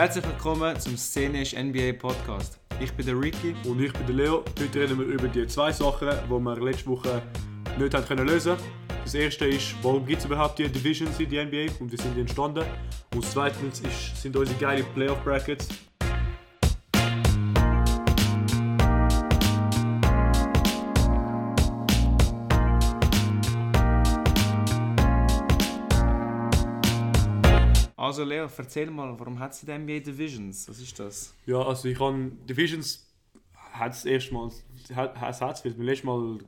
Herzlich willkommen zum Szenisch NBA Podcast. Ich bin der Ricky. Und ich bin der Leo. Heute reden wir über die zwei Sachen, die wir letzte Woche nicht haben können lösen Das erste ist, warum gibt es überhaupt die Divisions in die NBA und wie sind die entstanden? Und das zweite ist, sind unsere geile Playoff Brackets. Also Leo, erzähl mal, warum hat es die NBA Divisions? Was ist das? Ja, also ich habe Divisions hat es erstmal, hat es, weil wir letztes Mal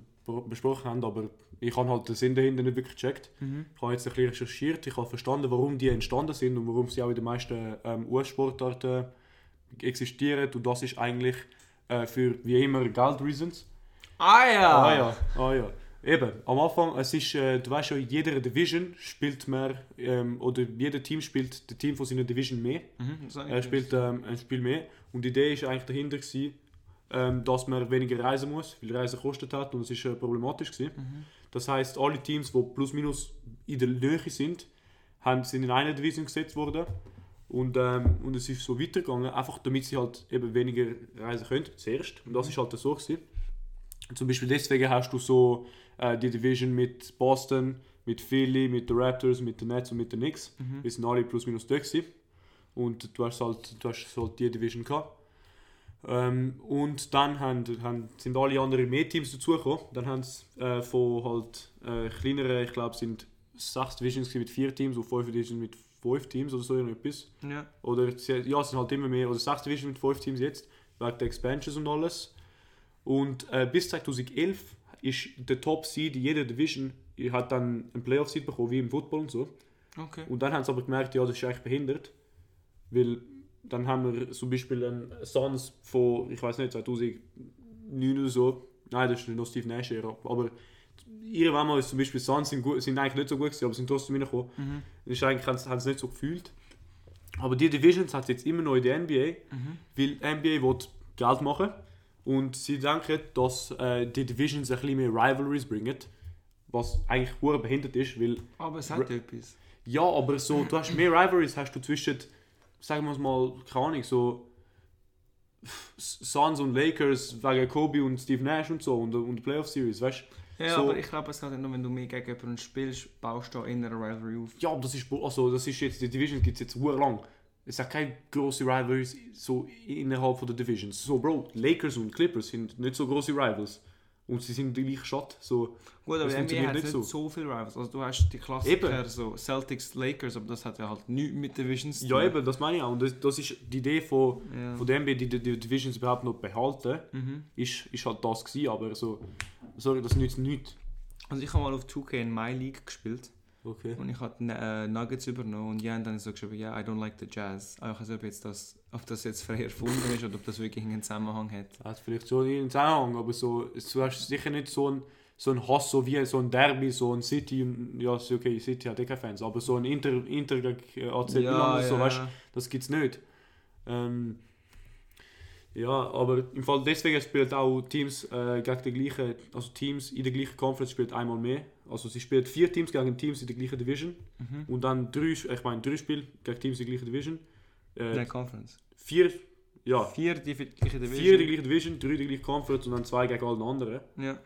besprochen haben, aber ich habe halt den Sinn dahinter nicht wirklich gecheckt. Mhm. Ich habe jetzt ein bisschen recherchiert, ich habe verstanden, warum die entstanden sind und warum sie auch in den meisten ähm, US-Sportarten existieren. Und das ist eigentlich äh, für wie immer Geld-Reasons. Ah ja! Ah ja, ah ja. Eben, am Anfang, es ist, äh, du weißt schon, in jeder Division spielt man, ähm, oder jeder Team spielt das Team von seiner Division mehr. Mhm, Er spielt ähm, ein Spiel mehr. Und die Idee ist eigentlich dahinter, gewesen, ähm, dass man weniger reisen muss, weil Reisen kostet hat und es war äh, problematisch. Gewesen. Mhm. Das heißt, alle Teams, die plus minus in der Nähe sind, haben, sind in einer Division gesetzt worden. Und, ähm, und es ist so weitergegangen, einfach damit sie halt eben weniger reisen können, zuerst. Und das ist halt so. Gewesen. Zum Beispiel deswegen hast du so äh, die Division mit Boston, mit Philly, mit den Raptors, mit den Nets und mit den Knicks. Mhm. Wir sind alle plus minus gewesen. Und du hast halt, du hast halt die Division gehabt. Ähm, und dann haben, haben, sind alle anderen mehr Teams dazugekommen. Dann haben sie äh, von halt äh, kleineren, ich glaube, sind sechs Divisions mit vier Teams und fünf Divisions mit fünf Teams oder so irgendetwas. Ja. Oder ja, es sind halt immer mehr, oder sechs Divisions mit fünf Teams jetzt, wegen der Expansions und alles. Und äh, bis 2011 ist der Top Seed in jeder Division hat dann einen Playoff Seed bekommen, wie im Football und so. Okay. Und dann haben sie aber gemerkt, ja, das ist eigentlich behindert. Weil dann haben wir zum Beispiel einen Suns von, ich weiß nicht, 2009 oder so. Nein, das ist noch Steve Nash Ära. Aber irgendwann mal ist zum Beispiel Suns sind, gut, sind eigentlich nicht so gut gewesen, aber sind trotzdem reingekommen. Mhm. Das ist eigentlich, haben sie haben sie nicht so gefühlt. Aber die Divisions hat es jetzt immer noch in der NBA, Mhm. weil die NBA will Geld machen und sie denken, dass äh, die Divisions ein bisschen mehr Rivalries bringen, was eigentlich hure behindert ist, weil Aber es hat etwas. ja, aber so, du hast mehr Rivalries hast du zwischen, sagen wir es mal, keine Ahnung, so Suns und Lakers wegen Kobe und Steve Nash und so und, und Playoff Series, weißt Ja, So- aber ich glaube, es geht nicht nur, wenn du mehr gegen jemanden spielst, baust du auch in einer Rivalry auf. Ja, aber das ist, also, das ist jetzt, die Division gibt es jetzt lang. Es hat keine grosse Rivalries so innerhalb von der Divisions. So, Bro, Lakers und Clippers sind nicht so grosse Rivals. Und sie sind die gleiche Stadt. So, Gut, aber NBA hat nicht so. so. viele Rivals. Also du hast die Klassiker, Eben. so Celtics, Lakers, aber das hat ja halt nichts mit Divisions zu ja, tun. eben, das meine ich auch. Und das, das ist die Idee von, Ja. von der NBA, die, die, die Divisions überhaupt noch behalten, Mhm. ist, ist halt das gewesen. Aber so, sorry, das nützt nichts. Also ich habe mal auf 2K in My League gespielt Okay. und ich habe äh, Nuggets übernommen und die haben dann so geschrieben, ja, I don't like the Jazz. Aber ich weiß nicht, ob, jetzt das, ob das jetzt frei erfunden ist oder ob das wirklich einen Zusammenhang hat. Hat vielleicht so einen Zusammenhang, aber so, du hast sicher nicht so ein so ein Hass, so wie so ein Derby, so ein City, ja, ist okay, City hat eh keine Fans, aber so ein Inter, Inter gegen äh, AC Milan oder so, weißt du, das gibt's nicht. Ähm, ja, aber im Fall deswegen spielt auch Teams äh, gegen die gleichen, also Teams in der gleichen Conference spielt einmal mehr. Also sie spielt vier Teams gegen Teams in der gleichen Division Mhm. und dann drei, ich meine drei Spiele gegen Teams in der gleichen Division. Äh, Nein, Conference. vier, ja, Vier die gleiche Division. vier in der gleichen Division, drei in der gleichen Conference und dann zwei gegen alle anderen. Ja.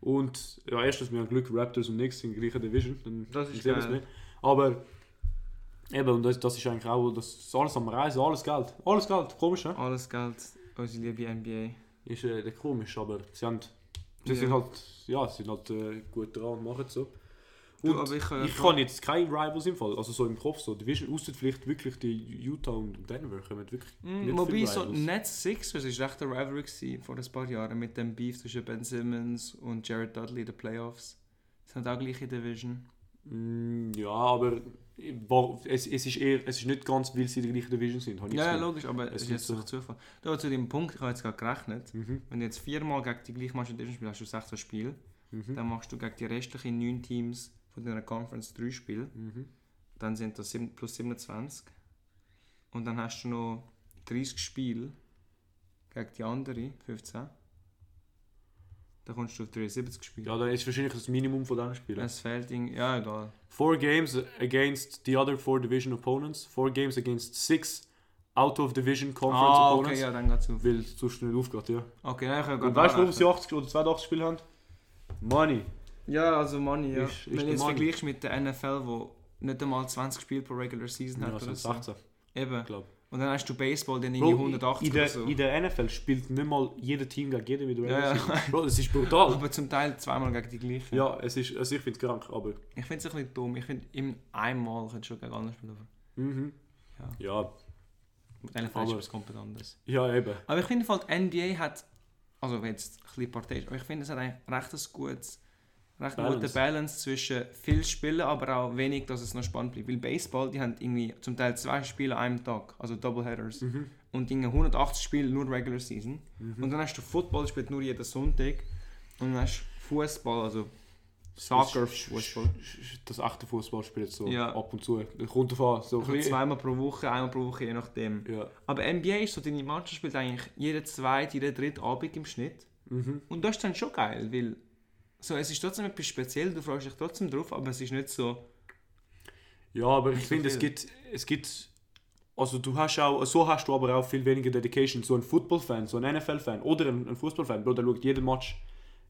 Und ja, erstens, wir haben Glück, Raptors und Knicks in der gleichen Division. Dann Das ist geil. nicht. Aber eben, und das, das ist eigentlich auch, das ist alles am Reisen, alles Geld. Alles Geld, komisch, ne? Alles Geld, unsere liebe NBA. Ist äh, der komisch, aber sie haben, sie Ja. sind halt, ja, sie sind halt äh, gut dran und machen es so. Du, Und aber ich, äh, ich kann jetzt keine Rivals im Fall, also so im Kopf so. Division, außer vielleicht wirklich die Utah und Denver kommen wirklich Mm, nicht Wobei so. Nets Sixers ist recht eine Rivalry gewesen vor ein paar Jahren mit dem Beef zwischen Ben Simmons und Jared Dudley in den Playoffs. Das sind auch gleiche Division. Mm, Ja, aber war- es, es, ist eher, es ist nicht ganz, weil sie in der gleichen Division sind. Ja, ja, logisch, aber Es ist jetzt so. durch Zufall. Du, zu dem Punkt, ich habe jetzt gerade gerechnet. Mhm. wenn du jetzt viermal gegen die gleiche Mannschaft Division spielst, hast du 16 Spiele. Mhm. Dann machst du gegen die restlichen 9 Teams von deiner Conference 3 Spiele. Mhm. Dann sind das sieben- plus 27. Und dann hast du noch 30 Spiele gegen die anderen, 15. Dann kommst du auf 73 Spiele. Ja, dann ist wahrscheinlich das Minimum von diesen Spielen. Es fehlt Ding, ja egal. Four games against the other four division opponents. Four games against six Out-of-Division Conference Ah, Opponents. okay, ja, dann geht's auf. Weil es zu schnell aufgeht, ja. Okay, dann können Und weißt du, warum sie 80 oder 82 Spiele haben? Money. Ja, also Money, ja. Ist- ist Wenn du jetzt Money. vergleichst mit der NFL, wo nicht einmal 20 Spiele pro Regular Season Ja, hat so. 18, Eben. glaube Und dann hast du Baseball, den irgendwie Bro, 180 in der, so. in der NFL spielt nicht mal jeder Team gegen jeden wieder. Ja, ja. Bro, das ist brutal. Aber zum Teil zweimal gegen die gleichen. ja, es ist, also ich finde es krank, aber... Ich finde es ein bisschen dumm. Ich finde, im einmal könntest du schon gegen andere spielen. aber Mhm. Ja. Ja, Mit NFL ist Aber- etwas komplett anderes. ja eben. Aber ich finde, halt, die NBA hat, also jetzt ein bisschen parteiisch, aber ich finde, es hat eigentlich recht ein gutes, recht eine gute Balance. Balance zwischen viel Spielen, aber auch wenig, dass es noch spannend bleibt. Weil Baseball, die haben irgendwie zum Teil zwei Spiele an einem Tag, also Doubleheaders. Mhm. Und irgendwie 180 Spiele nur Regular Season. Mhm. Und dann hast du Football, spielt nur jeden Sonntag. Und dann hast du Fußball, also Soccer, Fußball. Das echte Fußball spielt so Ja. ab und zu. Kommt davon. So Also zweimal pro Woche, einmal pro Woche, je nachdem. Ja. Aber NBA ist so, deine Mannschaft spielt eigentlich jeden zweiten, jeden dritten Abend im Schnitt. Mhm. Und das ist dann schon geil, weil so, es ist trotzdem etwas speziell, du freust dich trotzdem drauf, aber es ist nicht so... Ja, aber ich so finde, es gibt, es gibt, also du hast auch, so hast du aber auch viel weniger Dedication. So ein Football-Fan, so ein NFL-Fan oder ein, ein Fußball-Fan, Bro, der schaut jeden Match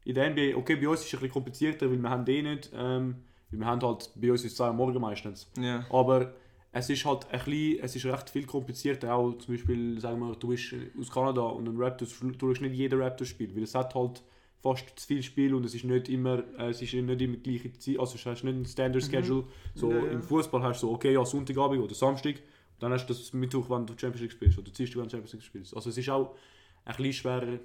in der NBA. Okay, bei uns ist es ein bisschen komplizierter, weil wir haben den nicht, ähm, weil wir haben halt, bei uns ist es 2 Uhr morgen meistens. Ja. Aber es ist halt ein bisschen, es ist recht viel komplizierter, auch zum Beispiel, sagen wir, du bist aus Kanada und ein Raptors, du schaust nicht jeder Raptors spielt, weil es hat halt fast zu viel Spiel und es ist nicht immer, äh, es ist nicht immer die gleiche Zeit, also du hast nicht ein Standard Schedule, so Mhm. Ja, ja. im Fußball hast du so, okay, ja, Sonntagabend oder Samstag, und dann hast du das Mittwoch, wenn du Champions League spielst, oder Dienstag, wenn du Champions League spielst. Also es ist auch ein bisschen schwerer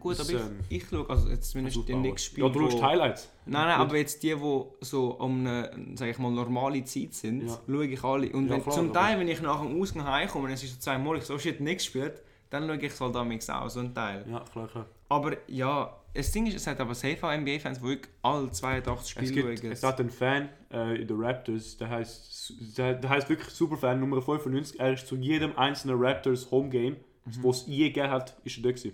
Gut, Das, aber ähm, ich, ich schaue, also jetzt zumindest aufbauen. Knicks spielen, Ja, du schaust Highlights. Nein, nein, Gut. aber jetzt die, die so um eine, sag ich mal, normale Zeit sind, Ja. schaue ich alle. Und Ja, wenn, klar, zum Teil, wenn ich nach dem Ausgang heimkomme und es ist so zwei Mal, ich so shit nichts gespielt, dann schaue ich es halt damals auch, so ein Teil. Ja, klar, klar. Aber ja, das Ding ist, es hat aber safe auch NBA-Fans, die wirklich alle 82 Es, Spiele gibt, schauen. es hat einen Fan äh, in den Raptors, der heißt, der, der heißt wirklich Superfan Nummer 95. Er ist zu jedem einzelnen Raptors Homegame, Mhm. was es je gegeben hat, ist er da gewesen.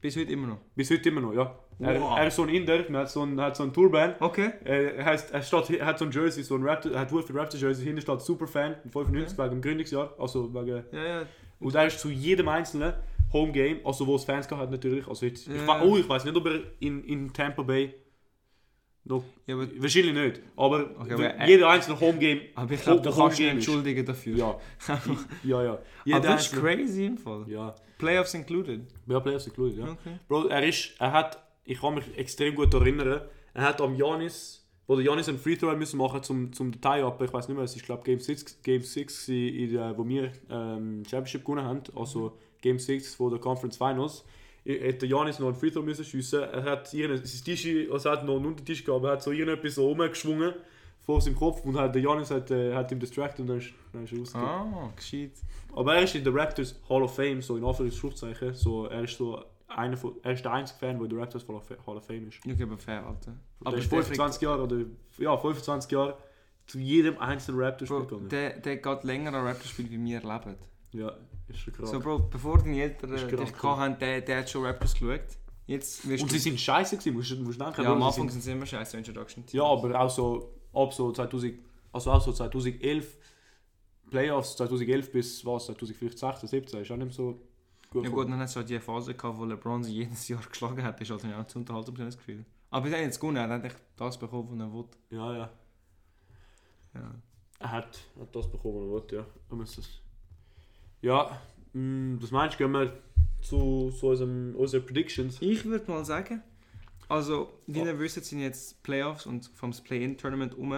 Bis heute immer noch. Bis heute immer noch, ja. Er, Wow. er ist so ein Inder, er hat so ein, hat so ein Turban. Okay. Er, heißt, er, steht, er hat so ein Jersey, so ein Raptor, er hat Wolf Raptor Jersey, hinten steht Superfan, 95 wegen dem Gründungsjahr, also wegen... Ja, ja. Und er ist zu jedem einzelnen Homegame, also wo es Fans gehabt hat natürlich, also jetzt, ich, oh, ich weiß nicht, ob er in, in Tampa Bay noch ja aber, Wahrscheinlich nicht. Aber, Okay, aber, jeder einzelne Homegame. aber ich glaube, du Home- kannst ist- entschuldigen dafür. Ja. ja, ja. Jeder aber das ist crazy im Fall. Ja. Playoffs included. Ja, Playoffs included, ja. Okay. Bro, er ist, er hat, ich kann mich extrem gut erinnern, er hat am Janis, wo der Janis einen Free Throw müssen machen zum, zum Tie-Up, ich weiß nicht mehr, es ist glaube Game 6, Game 6 in der, wo wir ähm, Championship gewonnen haben, also Game 6 von der Conference Finals. Hat der Janis noch einen Free Throw müssen schiessen. Er hat ihren, sein Tisch, also er hat noch einen Untertisch gehabt, er hat so irgendetwas so rumgeschwungen vor seinem Kopf und hat, der Janis hat, äh, hat ihm distracted und dann ist, dann ist er rausgekommen. Ah, gescheit. Aber er ist in der Raptors Hall of Fame, so in Anführungszeichen. So, er ist so einer von, er ist der einzige Fan, der in der Raptors Hall of, Hall of Fame ist. Ich gebe fair, Alter. Aber der ist 25 Jahre oder ja 25 Jahre zu jedem einzelnen Raptor Bro, gegangen. der, der geht länger an Raptors-Spiel, wie wir leben. Ja, ist schon krass. So, Bro, bevor deine Eltern äh, krank, dich gehabt haben, der, der hat schon Raptors geschaut. Jetzt und sie sind scheiße gewesen, musst du musst denken. ja, am Anfang sind, sie immer scheiße Introduction. ja, aber auch so ab so 2000, also auch so 2011 Playoffs 2011 bis was 2016, 17 ist auch nicht so gut. Ja gut, dann hat es halt die Phase gehabt, wo LeBron sie jedes Jahr geschlagen hat. Ist also auch zu unterhalten, das Gefühl. Aber er hat jetzt gewonnen, er hat echt das bekommen, was er wollte. ja, ja. Ja. Er hat, hat das bekommen, was er wollte, ja. Das. Ja, mh, das meinst du, gehen wir zu, zu unserem, unseren Predictions? Ich würde mal sagen, also, wie ihr wisst, sind jetzt Playoffs und vom Play-In-Tournament um.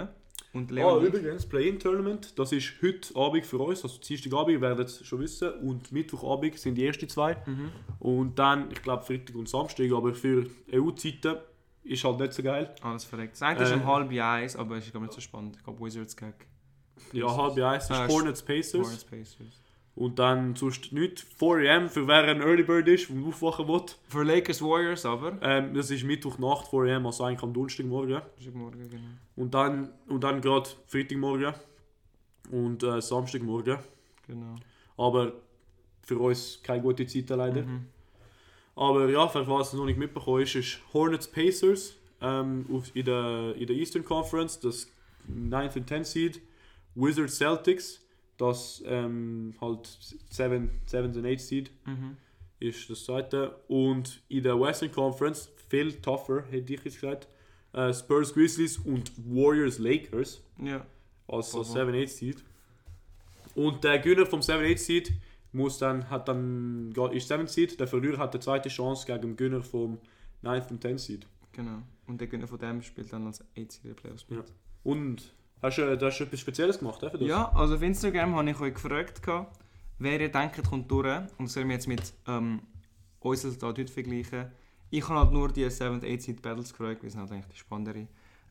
Und Ah, Leon ich- übrigens, Play-In-Tournament, das ist heute Abend für uns, also Dienstagabend, ihr werdet es schon wissen, und Mittwochabend sind die ersten zwei. Mhm. Und dann, ich glaube, Freitag und Samstag, aber für EU-Zeiten ist halt nicht so geil. Alles verreckt. Das ist Äh. um halb eins, aber es ist ich, nicht so spannend. Ich glaube, Wizards gegen Ja, halb eins ist Ah, Hornets Pacers. Hornets Pacers. Und dann sonst nicht 4am, für wer ein Early Bird ist, der aufwachen will. Für Lakers Warriors aber. Ähm, das ist Mittwochnacht 4am, also eigentlich am Donnerstagmorgen. Das ist morgen, genau. Und dann, und dann gerade Freitagmorgen und äh, Samstagmorgen. genau. Aber für uns keine gute Zeit leider. Mhm. Aber ja, für was noch nicht mitbekommen ist, ist Hornets Pacers ähm, auf, in, der, in der Eastern Conference, das 9th und 10th Seed. Wizards Celtics, dass ähm, halt 7 und 8 Seed Mhm. ist das zweite. Und in der Western Conference, viel tougher, hätte ich jetzt gesagt, äh, Spurs Grizzlies und Warriors Lakers Ja. als, als Voll. 7-8 Seed. Und der Gewinner vom 7-8 Seed muss dann, hat dann, ist 7 Seed, der Verlierer hat die zweite Chance gegen den Gewinner vom 9 und 10 Seed. Genau. Und der Gewinner von dem spielt dann als 8 Seed Playoffs mit. Ja. Und hast du, du hast etwas Spezielles gemacht äh, für das? Ja, also auf Instagram habe ich euch gefragt, gehabt, wer ihr denkt, kommt durch. Und sollen wir jetzt mit ähm, uns Resultat heute vergleichen. Ich habe halt nur die 7 8 Seed Battles gefragt, weil sind halt eigentlich die spannendere.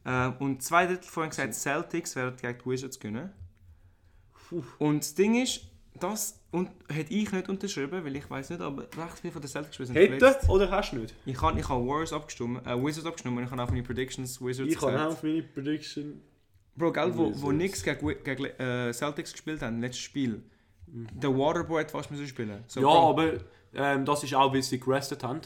Ähm, und zwei Drittel vorhin gesagt, Celtics werden gegen die Wizards gewinnen. Und das Ding ist, das und, hätte ich nicht unterschrieben, weil ich weiß nicht, aber recht viele von den Celtics sind Hätte oder hast du nicht? Ich habe ich Warriors abgestimmt, äh, Wizards abgestimmt und ich habe auch meine Predictions Wizards Ich habe auch auf meine Prediction. Bro, gell, wo, wo nix gegen, gegen äh, Celtics gespielt haben, letztes Spiel. Der Waterboy hat fast müssen spielen. So, ja, Bro, aber ähm, das ist auch, weil sie gerestet haben.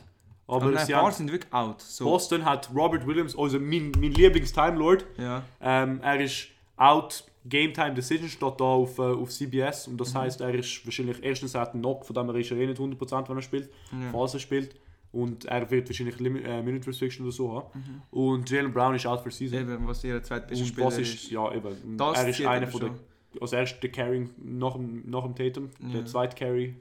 Aber, aber nein, sie haben, sind wirklich out. So, Boston hat Robert Williams, also mein, mein Lieblings-Time Lord. Ja, Ähm, er ist out Game Time Decision steht da auf, äh, auf CBS und Mhm. das heißt er ist wahrscheinlich erstens er hat einen Knock, von dem er ist er eh nicht 100% wenn er spielt, ja. falls er spielt und er wird wahrscheinlich Limit, äh, Minute Restriction oder so haben. Mhm. Und Jalen Brown ist out for season. Eben, was ihr zweitbester Spieler ist, ist. ja eben, Das er ist einer von der, schon. als erster der Carrying nach dem, nach dem Tatum, Ja. der zweite Carry.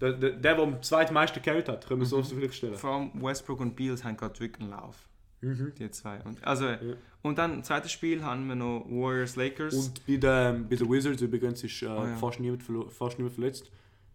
Der, der, der, der am zweitmeisten carried hat, können wir so Mhm. vielleicht stellen. Vor allem Westbrook und Beals haben gerade wirklich einen Lauf. Mhm. Die zwei. Und, also, und dann, zweites Spiel haben wir noch Warriors Lakers. Und bei den, bei den Wizards übrigens ist äh, Ah, ja. fast, niemand fast niemand verletzt.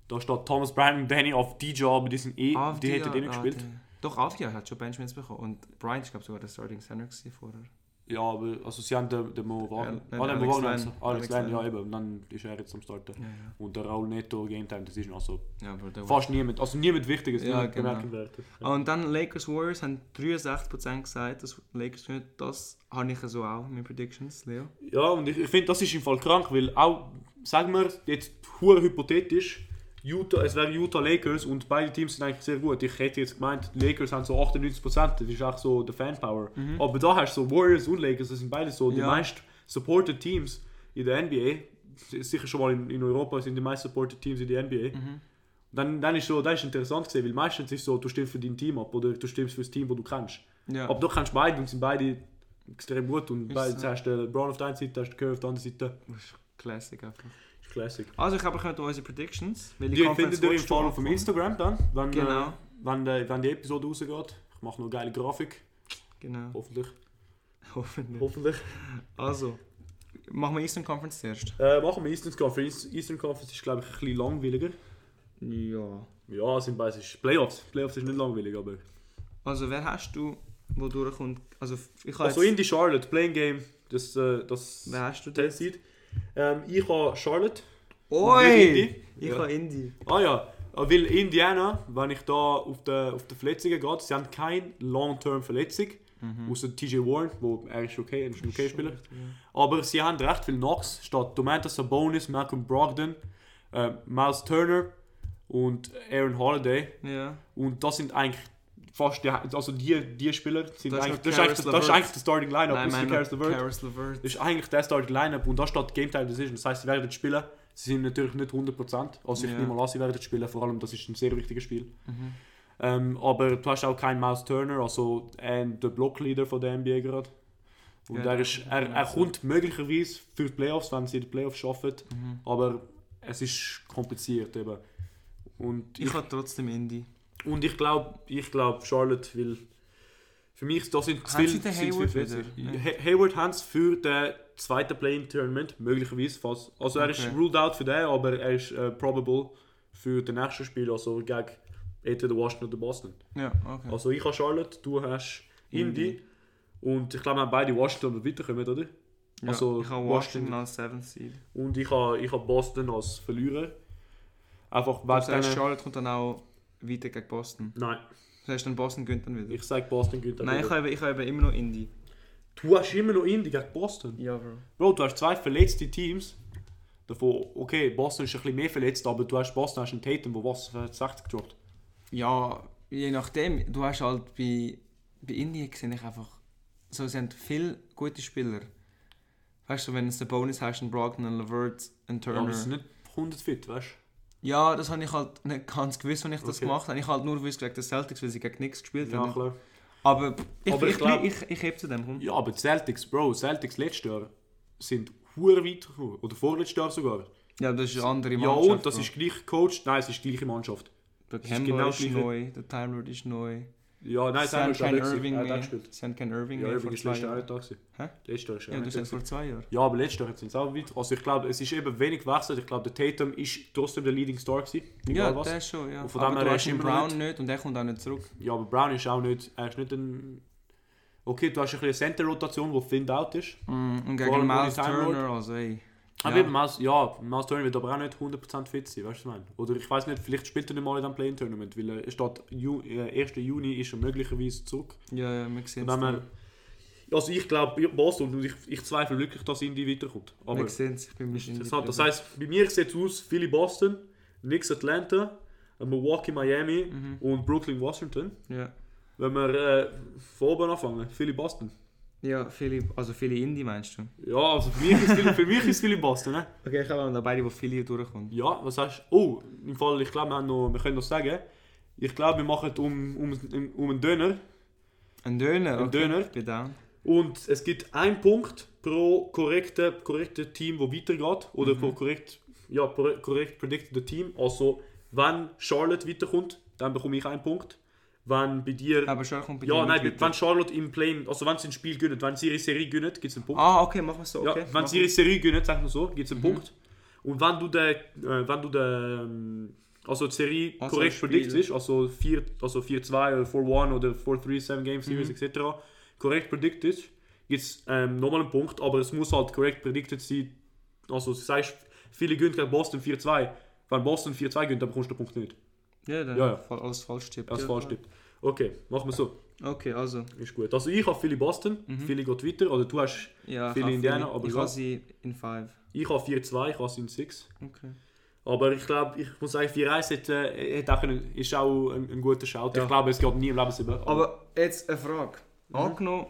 Da steht Thomas Bryan und Danny auf DJ, aber die sind eh, Ah, die hätten eh nicht ah, gespielt. die- Doch, Avdia hat schon Benjamins bekommen. Und Bryant ist, glaube sogar der Starting Center vorher. Ja, aber also sie haben den, den Mo Wagner. Ja, Ah, den Alex Wagner. Len. Alex, Len, ja eben. Und dann ist er jetzt am Starten. Ja, ja. Und der Raul Neto Game Time Decision, also ja der fast niemand, also niemand Wichtiges, Ja, niemand genau. bemerkenswert. Und dann Lakers Warriors haben 63% gesagt, dass Lakers gewinnen. Das habe ich so auch in meinen Predictions, Leo. Ja, und ich, ich finde, das ist im Fall krank, weil auch, sagen wir, jetzt hure hypothetisch, Utah, es wäre Utah Lakers und beide Teams sind eigentlich sehr gut. Ich hätte jetzt gemeint, die Lakers haben so 98%, das ist auch so der Fanpower. Aber da hast du so Warriors und Lakers, das sind beide so die Ja. meist supported Teams in der NBA. Sicher schon mal in, in Europa sind die meist supported Teams in der NBA. Dann, dann ist so, das ist interessant gesehen, weil meistens ist so, du stimmst für dein Team ab oder du stimmst für das Team, das du kennst. Ja. Aber du kannst beide und sind beide extrem gut. Und beide, so. hast du Brown auf der einen Seite, hast du Curry auf der anderen Seite. Das ist Classic einfach. Classic. Also ich habe euch unsere Predictions. Weil Die findet ihr im Fall auf dem? Instagram dann, wenn, Genau. äh, wenn, äh, wenn die Episode rausgeht. Ich mache noch eine geile Grafik, Genau. hoffentlich. Hoffentlich. hoffentlich. Also, machen wir Eastern Conference zuerst. Äh, machen wir Eastern Conference. Eastern Conference ist glaube ich ein bisschen langweiliger. Ja. Ja, sind beides Playoffs. Playoffs ist nicht langweilig, aber... Also wer hast du, wo durchkommt? Also ich habe Also jetzt... Indy Charlotte, Playing Game, das, äh, das Wer hast du 10 Seed. Ähm, ich habe Charlotte. Oi! Indy? Ich Ja. habe Indy. Ah ja, weil Indiana, wenn ich da auf die, auf die Verletzungen gehe, sie haben keine Long-Term-Verletzung. Außer TJ Warren, wo er ist okay, ist ein okay Spieler. Aber sie haben recht viel Knocks. Statt Domantas Sabonis, Malcolm Brogdon, äh, Miles Turner und Aaron Holiday. Ja. Und das sind eigentlich fast die, also die, die Spieler sind Das ist eigentlich, das ist eigentlich, Caris das ist eigentlich der Starting Lineup. Nein, mein Caris LeVert. LeVert. Das ist eigentlich der Starting Lineup und da steht Game Time Decision. Das heißt, sie werden spielen. Sie sind natürlich nicht 100%. Also ich Ja. nehme mal an, sie werden spielen. Vor allem, das ist ein sehr wichtiges Spiel. Mhm. Ähm, aber du hast auch keinen Miles Turner, also äh, der Blockleader von der NBA gerade. Und Ja, er, ist, er, er kommt möglicherweise für die Playoffs, wenn sie die Playoffs schaffen. Mhm. Aber es ist kompliziert eben. Und Ich habe trotzdem Indy. Und ich glaube, ich glaub, Charlotte will. Für mich da sind zu viel, sie den Hayward viel. Ja. Ha- Hayward haben sie für den zweiten Play-in-Tournament, möglicherweise. Falls, also er ist Okay. ruled out für den, aber er ist äh, probable für das nächste Spiel, also gegen entweder Washington oder Boston. Ja, okay. Also ich habe Charlotte, du hast Indy. Und ich glaube, wir haben beide Washington weiterkommen, oder? ja, also ich habe Washington- Washington als 7 Seed. Und ich habe, ich habe Boston als Verlierer. Einfach weil sagst, denen- Charlotte kommt dann auch weiter gegen Boston. Nein, Das heißt, dann Boston gewinnt dann wieder. ich sage Boston gewinnt. Nein, ich habe, ich habe immer noch Indy. Du hast immer noch Indy gegen Boston. Ja, Bro. Bro, du hast zwei verletzte Teams. Davon, okay, Boston ist ein bisschen mehr verletzt, aber du hast Boston hast einen Tatum, der was für 60 gedroppt. Ja, je nachdem. Du hast halt bei, bei Indy gesehen, ich einfach. So, sie haben viele gute Spieler. Weißt du, wenn du einen Bonus hast, einen Brogdon, einen Levert, einen Ja, aber Turner. es ist nicht 100 fit, weißt du? Ja, das habe ich halt nicht ganz gewusst, wenn ich das Okay. gemacht habe. Ich habe halt nur gewusst gegen die Celtics, weil sie gegen nichts gespielt Ja, haben. klar. Aber ich, Aber ich, ich ich, glaub- ich, ich, heb zu dem, komm. Ja, aber die Celtics, Bro, Celtics letztes Jahr sind hure weit gekommen. Oder vorletztes Jahr sogar. Ja, das ist eine andere Ja, Mannschaft. und das ist gleich gecoacht. Nein, es ist die gleiche Mannschaft. Der das ist Kemba genau ist neu, der Tyler ist neu. Ja, nein, weg gewesen. Irving Er hat gespielt. Sie haben keinen Irving Ja, Irving ist letztes Jahr nicht da gewesen. Hä? Letztes Jahr ist er Ja, du sagst vor zwei Jahren. Ja, aber letztes Jahr sind sie auch weit. Also ich glaube, es ist eben wenig gewechselt. Ich glaube, der Tatum ist trotzdem der Leading Star gewesen. Ja, was. der schon, ja. Und von Aber dem her du er hast den Brown nicht und der kommt auch nicht zurück. Ja, aber Brown ist auch nicht, er ist nicht ein... Okay, du hast ein bisschen eine Center-Rotation, die Find out ist. Mm, und gegen Miles. Turner, also ey. Aber Ja. eben, Miles, ja, Miles Turner wird aber auch nicht 100% fit sein, weißt du was ich meine? Oder ich weiß nicht, vielleicht spielt er nicht mal in dem Play-In-Tournament, weil er steht, Ju, äh, 1. Juni ist er möglicherweise zurück. Ja, ja, wir sehen Von es. Also ich glaube, Boston, und ich, ich zweifle wirklich, dass Indy weiterkommt. Aber Wir sehen es, ich bin mir interessant. Das heisst, bei mir sieht es aus, Philly Boston, Knicks Atlanta, äh, Milwaukee Miami Mhm. und Brooklyn Washington. Ja. Wenn wir äh, von oben anfangen, Philly Boston. Ja, Philly, also Philly Indie meinst du? Ja, also für mich ist Philly, für mich ist Philly Boston, ne? Okay, ich habe da beide, wo Philly durchkommt. Ja, was heißt? Oh, im Fall, ich glaube, wir, haben noch, wir können noch sagen, ich glaube, wir machen um, um, um einen Döner Ein Döner? Ein Döner. Ich bin down. und es gibt einen Punkt pro korrekte, korrekte Team, wo weitergeht oder pro korrekt, ja, korrekt predicted Team. Also, wenn Charlotte weiterkommt, dann bekomme ich einen Punkt. Wenn bei dir... Aber schon kommt bei ja, dir nein, nicht wenn. Charlotte im Play, also wenn sie ein Spiel gewinnen, wenn sie ihre Serie gewinnen, gibt es einen Punkt. Ah, okay, machen wir so. Ja, Okay, wenn mach sie ihre Serie gewinnen, sagen wir so, gibt es einen Mhm. Punkt. Und wenn du den, äh, wenn du den, ähm, also die Serie Also korrekt prediktest, also 4 also 4-2 oder 4-1 oder 4-3, 7 Game Series Mhm. etc., korrekt prediktest, gibt es ähm, nochmal einen Punkt, aber es muss halt korrekt predicted sein. Also du sagst, viele gewinnen gegen Boston 4-2. Wenn Boston 4-2 gewinnt, dann bekommst du den Punkt nicht. Ja, dann Ja, ja. alles falsch tippt. Das ja, falsch stimmt. Okay, machen wir so. Okay, also. Ist gut. Also ich habe Philly Boston, Mhm. Philly geht weiter, oder du hast, Ja, habe Indiana, Philly- aber Ich habe sie in 5. ich habe 4-2, ich habe sie in 6. Okay. Aber ich glaube, ich muss sagen, 4-1 hat, äh, hat auch einen, ist auch ein, ein guter Shout. Ja. Ich glaube, es geht nie im Leben über. Aber jetzt eine Frage. Mhm. Angenommen,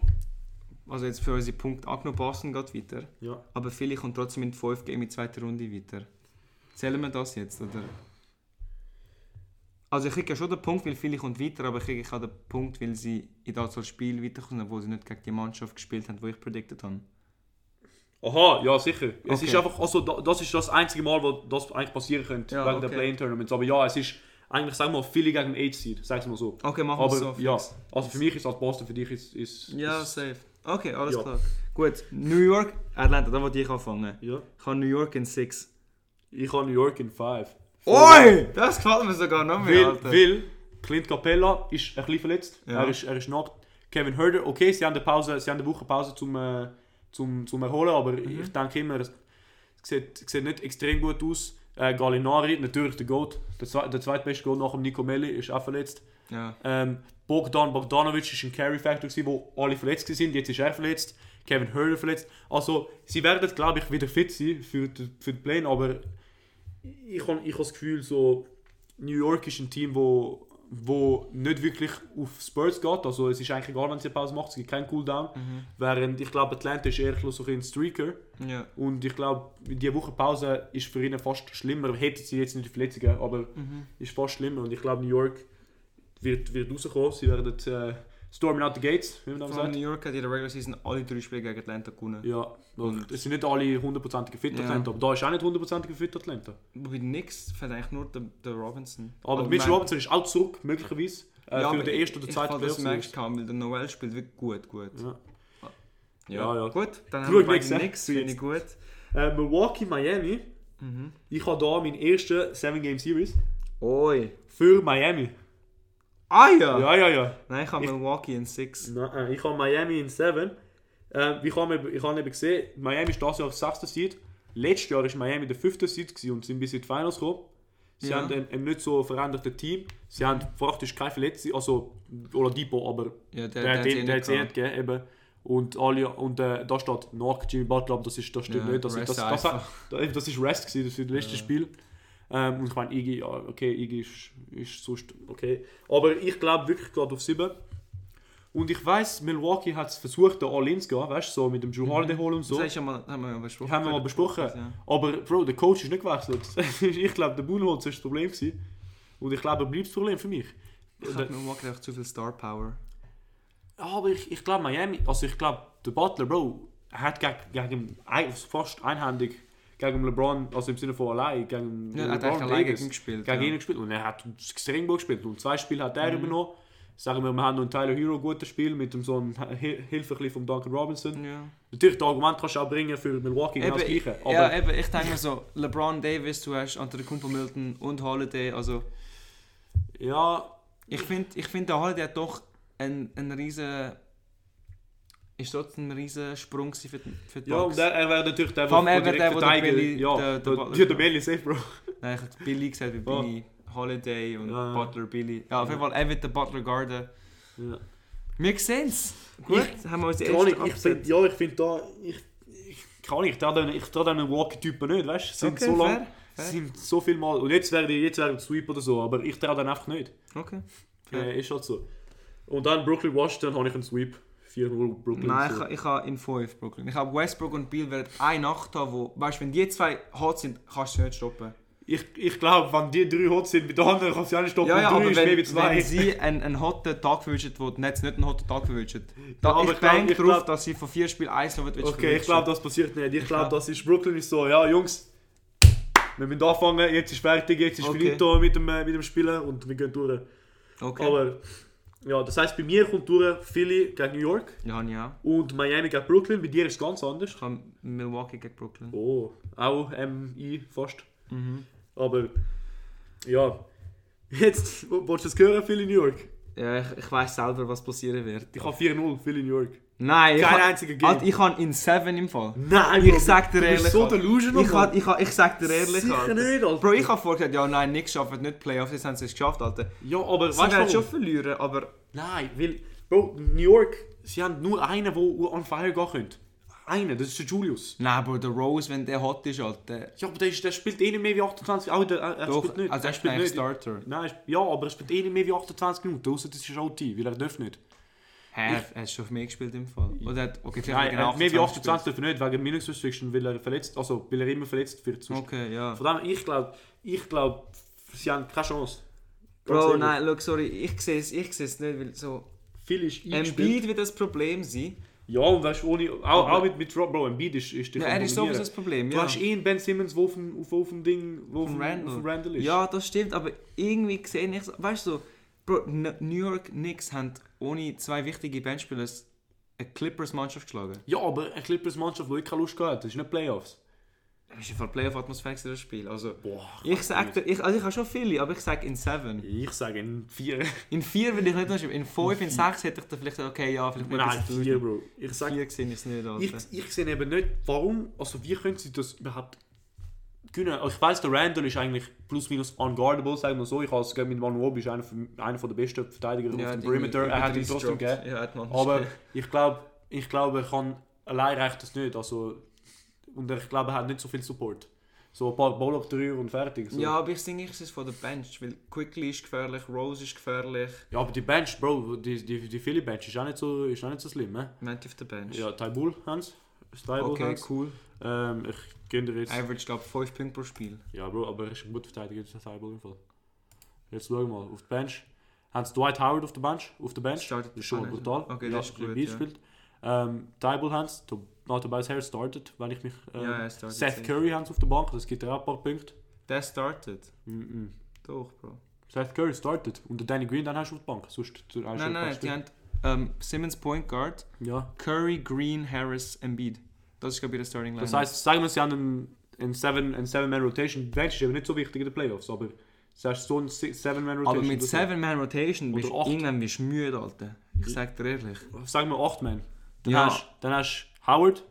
also jetzt für unsere Punkte angenommen, Boston geht weiter. Ja. Aber Philly kommt trotzdem in die 5 Game in die zweite Runde weiter. Zählen wir das jetzt, oder? Also ich kriege ja schon den Punkt, weil Philly kommt weiter, aber ich kriege auch den Punkt, weil sie in das Spiel weiterkommen, wo sie nicht gegen die Mannschaft gespielt haben, die ich predicted habe. Aha, ja sicher. Es Okay. ist einfach, also da- das ist das einzige Mal, wo das eigentlich passieren könnte, Ja, wegen der okay. Play-In-Tournaments. Aber ja, es ist eigentlich, sagen wir mal, Philly gegen den 8-Seed, sag's mal so. Okay, machen wir es so. ja, also für mich ist das Boston, für dich ist... ist Ja, ist, safe. Okay, alles Ja. klar. Gut, New York, Atlanta, da wollte ich anfangen. ja. Ich habe New York in 6. Ich habe New York in 5. Oi! Das gefällt mir sogar noch mehr, Weil, Alter. weil Clint Capella ist ein bisschen verletzt. Ja. Er ist, er ist not. Kevin Herder, okay, sie haben eine Pause, sie haben eine Woche Pause zum, äh, zum, zum Erholen, aber Mhm. ich denke immer, es sieht, sieht nicht extrem gut aus. Äh, Gallinari, natürlich der Goat, der, zwe der zweitbeste Goat nach dem Nico Melli, ist auch verletzt. Ja. Ähm, Bogdan Bogdanovic ist ein Carry-Factor, wo alle verletzt sind. Jetzt ist er verletzt. Kevin Herder verletzt. Also, sie werden, glaube ich, wieder fit sein für die, für die Plane, aber ich habe ich hab das Gefühl, so, New York ist ein Team, wo, wo nicht wirklich auf Spurs geht. Also, es ist eigentlich egal, wenn sie eine Pause macht, es gibt keinen Cooldown. Mhm. Während ich glaube, Atlanta ist eher so ein Streaker. Ja. Und ich glaube, die Woche Pause ist für ihn fast schlimmer. Hätten sie jetzt nicht die Verletzungen, aber Mhm. ist fast schlimmer. Und ich glaube, New York wird, wird rauskommen. Sie werden äh, storming out the gates, wie man sagt. New York hat in der Regular Season alle drei Spiele gegen Atlanta gewonnen. Ja, Und- es sind nicht alle hundertprozentige fit Ja. Atlanta, aber da ist auch nicht hundertprozentige fit Atlanta. Bei den Knicks fällt eigentlich nur der, der Robinson. Aber Oh, Mitchell nein. Robinson ist auch zurück, möglicherweise. Äh, Ja, für aber den ersten oder zweiten Ich fand das Playoff kaum, weil der Noel spielt wirklich gut, gut. Ja. Ja, ja. Gut, dann haben wir bei Knicks, den hä? Knicks, finde ich gut. Äh, Milwaukee, Miami. Mhm. Ich habe da meinen ersten 7-Game-Series Oi. für Miami. Ah ja! Ja, ja, ja. Nein, ich habe Ich- Milwaukee in 6. Nein, ich habe Miami in 7. Äh, ich habe ich hab eben gesehen, Miami ist das Jahr das 6. Seed. Letztes Jahr war Miami der 5. Seed und sind bis in die Finals gekommen. Sie Ja. haben ein, ein nicht so verändertes Team. Sie haben praktisch keine Verletzung, also Oladipo, aber Ja, der, der, der, hat der eh nicht gegeben, eben. Und, alle, und äh, da steht nach Jimmy Butler, aber das, ist, das stimmt Ja, nicht. Das, das, Rest das, das, das, ist Rest gewesen, das für das letzte. Spiel. Ähm, und ich meine, Iggy, ja, okay, Iggy ist, ist sonst okay. Aber ich glaube wirklich gerade auf 7. Und ich weiß, Milwaukee hat es versucht, da All-In zu gehen, weißt du, so mit dem Drew Holiday holen und so. Das ja mal, haben wir ja besprochen. Haben wir mal besprochen. Ja. Aber Bro, der Coach ist nicht gewechselt. ich glaube, der Budenholz war das Problem. Gewesen. Und ich glaube, er bleibt das Problem für mich. Ich habe Milwaukee einfach zu viel Star Power. Aber ich, ich glaube, Miami, also ich glaube, der Butler, Bro, hat gegen, gegen fast einhändig gegen LeBron, also im Sinne von allein, gegen Ja, hat LeBron eigentlich allein gegen gespielt. gegen ja. ihn gespielt. Und er hat extrem gut gespielt. Und zwei Spiele hat er Mhm. übernommen. Sagen wir, wir haben noch ein Tyler Hero gutes Spiel mit dem so einem Hil- Hilfe von Duncan Robinson. Ja. Natürlich, das Argument kannst du auch bringen für Milwaukee genau das Gleiche. Aber ja, eben, ich denke mir so, LeBron Davis, du hast Antetokounmpo Milton und Holiday, also ja, ich finde, ich find, der Holiday hat doch einen, einen riesen, ist trotzdem ein riesen Sprung für die, für die ja, und Bucks. er, er wäre natürlich der, Vor allem er der der, der Billy- Ja, der- der der, der Billy safe, Bro. Nein, ich habe Billy gesagt, wie. Billy Holiday und Ja. Butler Billy. Ja, auf jeden Fall, er wird den Butler guarden. Ja. Wir sehen es. Gut, haben wir uns erste ich Upset. find, ja, ich finde da. Ich, ich, keine Ahnung, ich traue ich den Milwaukee-Typen nicht, weißt du? Sind Okay, so lang. fair. Sie sind so viel Mal. Und jetzt wäre jetzt ein Sweep oder so, aber ich traue den einfach nicht. Okay. Fair. Äh, ist halt so. Und dann Brooklyn Washington habe ich einen Sweep. 4-0 Brooklyn. Nein, so. ich, ich habe in 5 Brooklyn. Ich habe Westbrook und Beal werden eine Nacht haben, wo, weißt du, wenn die zwei hot sind, kannst du sie nicht stoppen. ich, ich glaube, wenn die drei hot sind, mit den anderen kannst du auch nicht stoppen. Ja, ja, Und drei aber ist wenn, mehr wie zwei. wenn sie einen, einen hotten Tag verwünschen, wo die Netz nicht einen hotten Tag verwünschen, da, Ja, aber ich ich denke ich darauf, glaub- dass sie von vier Spielen eins noch wird Okay, ich glaube, das passiert nicht. Ich glaube, glaub- das ist Brooklyn ist so, ja Jungs, wir müssen anfangen, jetzt ist fertig, jetzt ist Okay. finito mit dem, äh, mit dem Spielen und wir gehen durch. Okay. Aber ja, das heisst, bei mir kommt durch Philly gegen New York ja, auch. und Miami gegen Brooklyn. Bei dir ist es ganz anders. Ich habe Milwaukee gegen Brooklyn. Oh, auch MI fast. Mhm. Aber ja, jetzt willst du es hören, Philly New York? Ja, ich, ich weiß selber, was passieren wird. Ich habe 4-0, Philly New York. Nein, Kein einziger Game. Alter, ich habe in 7 im Fall. Nein, Ich sag dir du ehrlich. bist so delusional. Ich, ha- ich, ha- ich sag dir ehrlich, Sicher Alter. nicht, Alter. Bro, ich habe vorher gesagt, ja nein, nichts schaffen, nicht Playoffs, jetzt haben sie es geschafft, Alter. Ja, aber Sie werden schon verlieren, aber... Nein, weil, Bro, New York, sie haben nur einen, der on fire gehen könnte. Einen, das ist der Julius. Nein, Bro, der Rose, wenn der hot ist, Alter... Ja, aber der, ist, der spielt eh nicht mehr wie 28 auch der, er, Doch, spielt nicht. also er spielt nicht. Starter. Nein, ja, aber er spielt eh nicht mehr wie 28 Minuten, außer das ist OT, weil er darf nicht. Hä, er hat schon auf mehr gespielt im Fall. Oder hat, okay, vielleicht Nein, genau mehr wie 28 28 darf er nicht, wegen Minus Restriction, weil er verletzt, also weil er immer verletzt wird. sonst. Okay, ja. Von dem, ich glaube, ich glaube, sie haben keine Chance. Ganz Bro, ehrlich. nein, look, sorry, ich sehe es ich nicht, weil so... Viel ist eingespielt. Embiid wird das Problem sein. Ja, und weißt du, ohne, auch, Aber- auch mit, mit Rob, Bro, Embiid ist, ist dich Ja, er ist sowieso das Problem, Du ja. hast eh einen Ben Simmons, der auf dem, auf, auf dem Ding, wo auf, Randall. auf Randall ist. Ja, das stimmt, aber irgendwie sehe ich so, weißt du, so, Bro, New York Knicks haben ohne zwei wichtige Benchspieler eine Clippers-Mannschaft geschlagen. ja, aber eine Clippers-Mannschaft, die ich keine Lust gehabt das ist nicht Playoffs. Das ist einfach Playoff-Atmosphäre gewesen, das Spiel. Also, Boah, ich sag dir, ich, also ich habe schon viele, aber ich sage in 7. Ich sage in vier. In 4 würde ich nicht noch In 5, in 6 hätte ich dann vielleicht gesagt, okay, ja, vielleicht Nein, bisschen vier, Bro. Ich sage, 4 gesehen ist es nicht, Alter. ich, ich sehe eben nicht, warum, also wie können sie das überhaupt können. Also ich weiß, der Randall ist eigentlich plus minus unguardable, sagen wir so. Ich als mit Manu Obi ist einer, einer der besten Verteidiger auf dem Perimeter. Er hat ihn trotzdem gegeben. Ja, Aber ich glaube, ich glaube, er kann allein reicht das nicht. Also, und ich glaube, er hat nicht so viel Support. So ein paar Ball auf drei und fertig. So. Ja, aber ich denke, ich es von der Bench, weil Quickly ist gefährlich, Rose ist gefährlich. ja, aber die Bench, Bro, die, die, die Philly Bench ist auch nicht so, ist auch nicht so slim. Ne? Meint auf der Bench. Ja, Tybull Hans. Tybull okay, Hans. cool. Ähm, ich gehe dir jetzt. Average, glaube ich, 5 Punkte pro Spiel. Ja, Bro, aber er ist ein guter Verteidiger, der Tybull im Fall. Jetzt schau mal, auf der Bench. Haben sie Dwight Howard auf der Bench? Auf der Bench? Startet das ist schon ah, brutal. Okay, ja, das ist gut, ja. spielt. Ähm, Tybull Hans, no, Tobias Harris startet, wenn ich mich... Ähm, Ja, er startet Seth. Curry haben sie auf der Bank, das gibt ja auch ein paar Punkte. Der startet. Mhm. Doch, Bro. Seth Curry startet. Und Danny Green dann hast du auf der Bank. Sonst du Nein, ein nein, die haben ähm, Simmons Point Guard, Ja. Curry, Green, Harris, Embiid. Das ist, glaube ich, der Starting Line. Das heisst, sagen wir, sie haben einen, einen Seven- einen Seven-Man-Rotation. Bench ist eben nicht so wichtig in den Playoffs, aber heißt so ein Si- Seven-Man-Rotation. aber mit das- 7-Man-Rotation bist du irgendwann bist du müde, Alter. Ich sag dir ehrlich. Sagen wir 8 Man. Dann, Ja. hast, dann hast du Howard,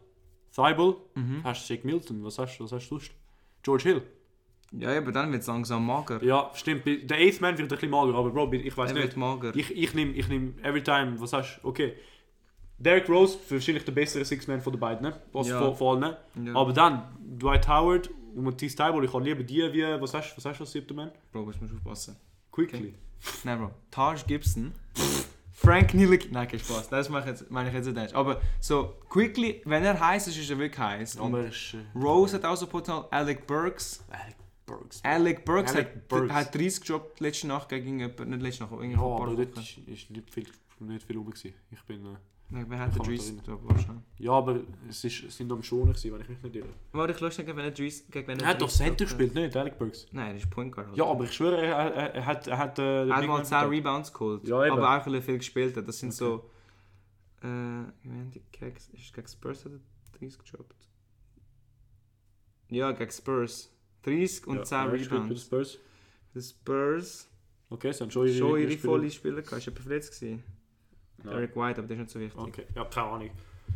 Thibault, Mhm. hast Shake Milton. Was hast, was hast du sonst? George Hill. Ja, aber dann wird es langsam mager. Ja, stimmt. Der Eighth Man wird ein bisschen mager, aber Bro, ich weiß Er nicht. wird mager. Ich, ich nehme ich nehm every time, was hast du? Okay. Derrick Rose, wahrscheinlich der bessere Six-Man von den beiden, ne? Was Ja. vor, allem, ja. Aber dann, Dwight Howard und Matisse Tybalt, ich kann lieber die wie, was hast was hast du als siebter Mann? Bro, jetzt musst du aufpassen. Quickly. Nein, Bro. Taj Gibson. Frank Ntilikina. Nein, kein Spaß. Das meine ich jetzt, meine ich jetzt nicht. Aber so, quickly, wenn er heiß ist, ist er wirklich heiß. Und Rose hat auch so Potenzial. Alec Burks. Alec Burks. Alec Burks Alec hat, Burks. hat 30 gedroppt letzte Nacht gegen jemanden. Nicht letzte Nacht, aber irgendwie vor ein paar Wochen. ist, ist nicht viel, nicht viel rum. Gewesen. Ich bin, äh, Wer hat den? Wahrscheinlich. ja, aber es, ist, sind am Schoner gewesen, wenn ich mich nicht irre. Warte, ich lustig, wenn er Dries gegen Er hat doch Center gespielt, nicht Alec Burks. Nein, er ist Point Guard. Ja, aber ich schwöre, er, er, er hat... Er hat, äh, Er hat mal Man 10 verdient. Rebounds geholt. Ja, eben. aber auch er viel gespielt hat. Das sind so. Äh, ich meine, die gegen, ist gegen Spurs hat er 30 gedroppt. Ja, gegen Spurs. 30 und Ja, 10 er hat gespielt bei den Rebounds. Spurs. Die Spurs Okay, es haben schon ihre, schon ihre volle Spieler gehabt. Ist jemand verletzt gewesen? Nein. Eric White, aber das ist nicht so wichtig. Okay, ja, keine Ahnung.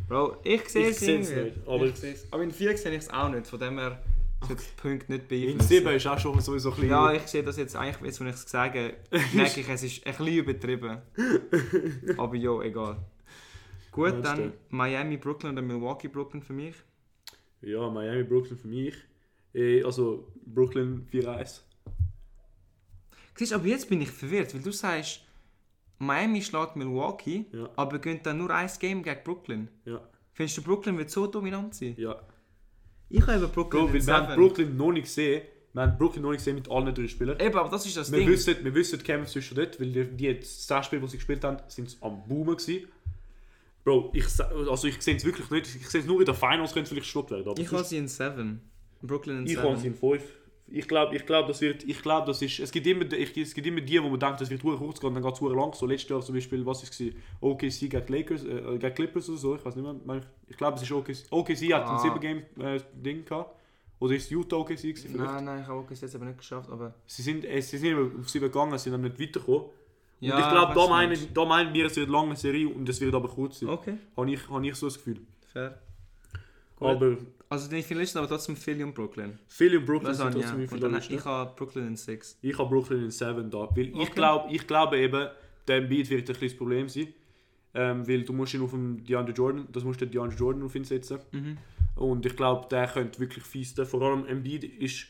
Bro, ich sehe es nicht, aber- ich seh's. Aber in 4 sehe ich es auch nicht. Von dem her sollte die Punkte nicht In beeinflussen. 7 ist auch schon sowieso ein bisschen... Ja, ich sehe das jetzt eigentlich, jetzt, wenn ich es sage, merke ich, es ist ein bisschen übertrieben. Aber ja, egal. Gut, Meinst dann du? Miami, Brooklyn oder Milwaukee, Brooklyn für mich. Ja, Miami, Brooklyn für mich. Eh, also, Brooklyn 4-1. Siehst, du, aber jetzt bin ich verwirrt, weil du sagst, Miami schlägt Milwaukee, Ja. aber gönnt dann nur ein Game gegen Brooklyn. Ja, Findest du, Brooklyn wird so dominant sein? ja. Ich habe Brooklyn Bro, wir haben. Brooklyn noch nicht gesehen. Wir haben Brooklyn noch nicht gesehen mit allen drei Spielern. Eben, aber das ist das Wir Ding. wissen, wir wissen die Chemistry schon dort, weil die, die jetzt das Spiel, die sie gespielt haben, sind am Boomen gewesen. Bro, ich, also ich sehe es wirklich nicht. Ich sehe es nur in der Finals, könnte vielleicht gestoppt werden. Ich habe sie in 7. Brooklyn in ich 7. habe sie in 5. Ich glaube, ich glaub, das wird, ich glaube, das ist, es gibt immer, ich, es gibt immer die, wo man denkt, das wird hure kurz gehen, dann geht es hure lang. So letztes Jahr zum Beispiel, was ist es? OKC gegen Lakers, äh, gegen Clippers oder so, ich weiß nicht mehr. Ich glaube, es ist OKC. OKC hat Ah. ein 7 Game äh, Ding gehabt. Oder ist es Utah OKC gewesen? vielleicht? Nein, nein, ich habe auch jetzt aber nicht geschafft, aber... Sie sind, äh, sie sind auf 7 gegangen, sie sind dann nicht weitergekommen. Und Ja, ich glaube, da, meinen, da meinen wir, es wird eine lange Serie und es wird aber kurz sein. Okay, Habe ich, habe ich so das Gefühl. fair. Gut. Aber Also die Finalisten aber trotzdem Philly und Brooklyn. viele in Brooklyn Das sind ja. trotzdem Und dann, Finalisten. ich habe Brooklyn in 6. Ich habe Brooklyn in 7 da. Weil Okay. ich, glaube, ich glaube eben, der Embiid wird ein kleines Problem sein. Ähm, weil du musst ihn auf den DeAndre Jordan, das musst du den DeAndre Jordan auf ihn setzen. Mhm. Und ich glaube, der könnte wirklich feisten. Vor allem Embiid ist...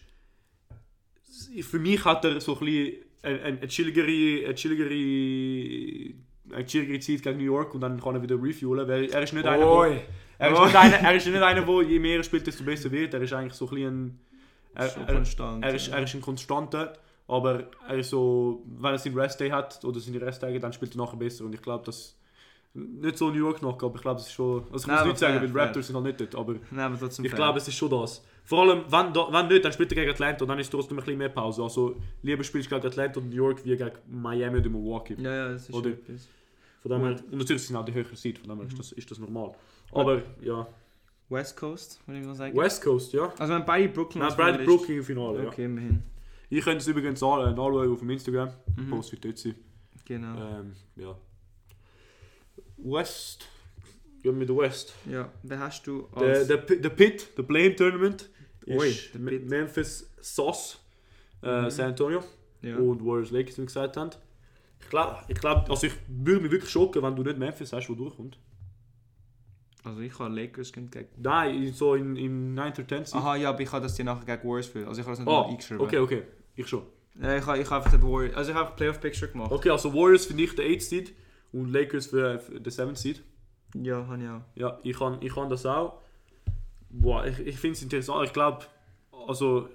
Für mich hat er so ein bisschen eine, eine, chilligere... Eine chilligere eine chilligere Zeit gegen New York und dann kann er wieder refuelen, weil er ist nicht einer, wo- er ist nicht einer, er ist nicht einer, der je mehr er spielt, desto besser wird. Er ist eigentlich so ein bisschen er, er, konstant. er, ist, er ist ein Konstanter, aber er ist so, wenn er seinen Restday hat oder seine Resttage, dann spielt er nachher besser und ich glaube, das nicht so New York noch, aber ich glaube, das ist schon, also ich Nein, muss nicht sagen, fair, weil fair. Raptors sind halt nicht dort, aber Nein, aber ich glaube, es ist schon das. Vor allem, wenn, wenn nicht, dann spielt er gegen Atlanta und dann ist trotzdem ein bisschen mehr Pause. Also lieber spielst du gegen Atlanta und New York wie gegen Miami oder Milwaukee. Ja, ja, das ist Oder- etwas. Von dem her, und natürlich sind auch die höheren Seed, von dem her ist das, ist das normal. Aber ja, West Coast, würde ich mal sagen. West Coast, ja. Also wenn beide Brooklyn Nein, Finalist- Brooklyn im Finale, ja. Okay, immerhin. Ich könnte es übrigens an, äh, nachschauen auf dem Instagram. Mhm. Post wird dort sein. Genau. Ähm, ja. West. Wir den West. Ja, wen hast du Der, als... der, der Pit, der Play Tournament, Ui, ist. Memphis Sauce, äh, Mhm. San Antonio ja. und Warriors Lakers, wie wir gesagt haben. Ich glaube, ich glaub, also ich würde mich wirklich schocken, wenn du nicht Memphis hast, wo durchkommt. Also ich habe Lakers gegen... Nein, in- so in, in 9 oder 10 Seed. Aha, ja, aber ich habe das die nachher gegen Warriors spielen. Also ich habe das nicht Oh, eingeschrieben. okay, okay. Ich schon. Ja, ich habe ich hab einfach den Warriors... Also ich habe Playoff Picture gemacht. Okay, also Warriors finde ich der 8 Seed und Lakers für, für den 7 Seed. Ja, habe ich auch. Ja, ich kann, ich kann das auch. Boah, ich, ich finde es interessant. Ich glaube, also,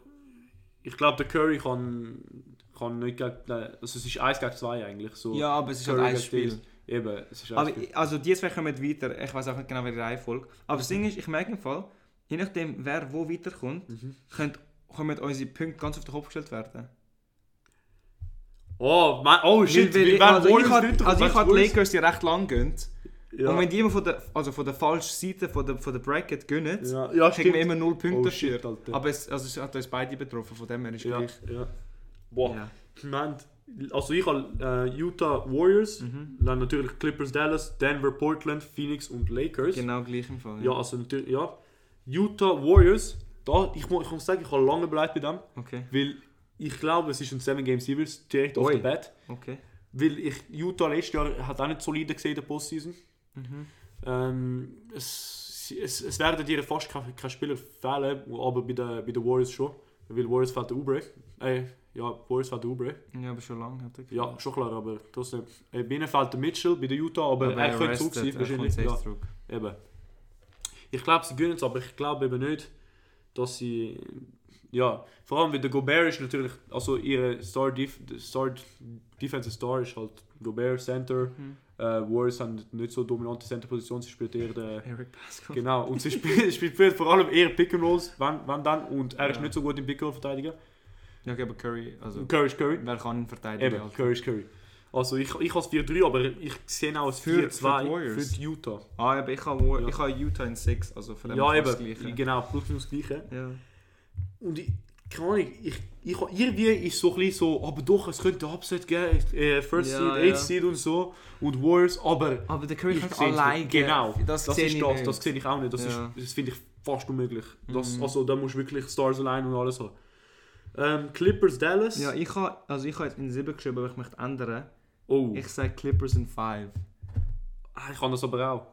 ich glaube, der Curry kann, kann nicht gegen, nein, also es ist 1 gegen 2 eigentlich. So. Ja, aber es ist Curry halt ein Spiel. Davis. Eben, es ist Aber, also die zwei kommen weiter. Ich weiß auch nicht genau, welche Reihenfolge. Aber das Ding ist, ich merke im Fall, je nachdem, wer wo weiterkommt, Mhm. können, können unsere Punkte ganz auf den Kopf gestellt werden. Oh, man, oh shit, Weil- weil- also ich also ich habe die Lakers die recht lang gönnt. Ja. Und wenn die immer von der, also von der falschen Seite von der, von der Bracket gönnen, ja, ja, kriegen wir immer null Punkte Oh dafür. shit, Alter. Aber es, also es hat uns beide betroffen, von dem her ist ja, gleich. ja. Boah, Ja. Also ich habe äh, Utah Warriors, Mhm. dann natürlich Clippers Dallas, Denver Portland, Phoenix und Lakers. Genau gleich im Fall. Ja, also natürlich, ja. Utah Warriors, da, ich, mu- ich muss sagen, ich habe lange bereit bei dem, Okay, weil ich glaube, es ist ein 7 Game Series direkt Ui. off the bat. okay. Weil ich, Utah letztes Jahr hat auch nicht solide gesehen in der Postseason. Mhm. Ähm, es, es, es werden dir fast keine, keine Spieler fehlen, aber bei den bei den Warriors schon. Weil Warriors fällt der Ubre. Äh, ja, Warriors war der Ubre. Ja, aber schon lange. Hat er Ja, schon klar, aber trotzdem. Äh, bei ihnen fehlt der Mitchell bei der Utah, aber, aber er könnte zurück sein, er wahrscheinlich. Ja, zurück. eben. Ich glaube, sie gewinnen es, aber ich glaube eben nicht, dass sie. Ja, vor allem, weil der Gobert ist natürlich. Also, ihre Star, Def Star Defensive Star ist halt Gobert Center. Mhm. Äh, Warriors haben nicht so dominante Center-Position, sie spielt eher der. Eric Pascal. Genau, und sie spielt, spielt vor allem eher Pick and Rolls, wenn, wenn dann, und er ist Ja. nicht so gut im Pick and Roll verteidigen. Ja, okay, aber Curry, also Curry ist Curry. wer kann ihn verteidigen? Eben, halt? Curry ist Curry. Also ich, ich habe es 4-3, aber ich sehe auch Für- für die 4-2 Warriors? für die Utah. Ah, aber ich habe Ja. ich habe Utah in 6, also von dem Ja, eben, das Gleiche. genau, plus minus gleiche. Ja. Und ich, keine Ahnung, ich, ich, irgendwie ist so ein bisschen so, aber doch, es könnte Upset geben, äh, First Ja, Seed, ja. Eighth Seed und so, und Warriors, aber Aber der Curry ich kann alleine. Genau, das, das, sehe ist ich das, nicht. das sehe ich auch nicht, das, Ja. ist- das finde ich fast unmöglich. Das, Mhm. Also da musst du wirklich Stars allein und alles haben. Ähm, Clippers, Dallas. Ja, ich habe also ich habe jetzt in 7 geschrieben, aber ich möchte ändern. oh, Ich sage Clippers in 5. Ah, ich kann das aber auch.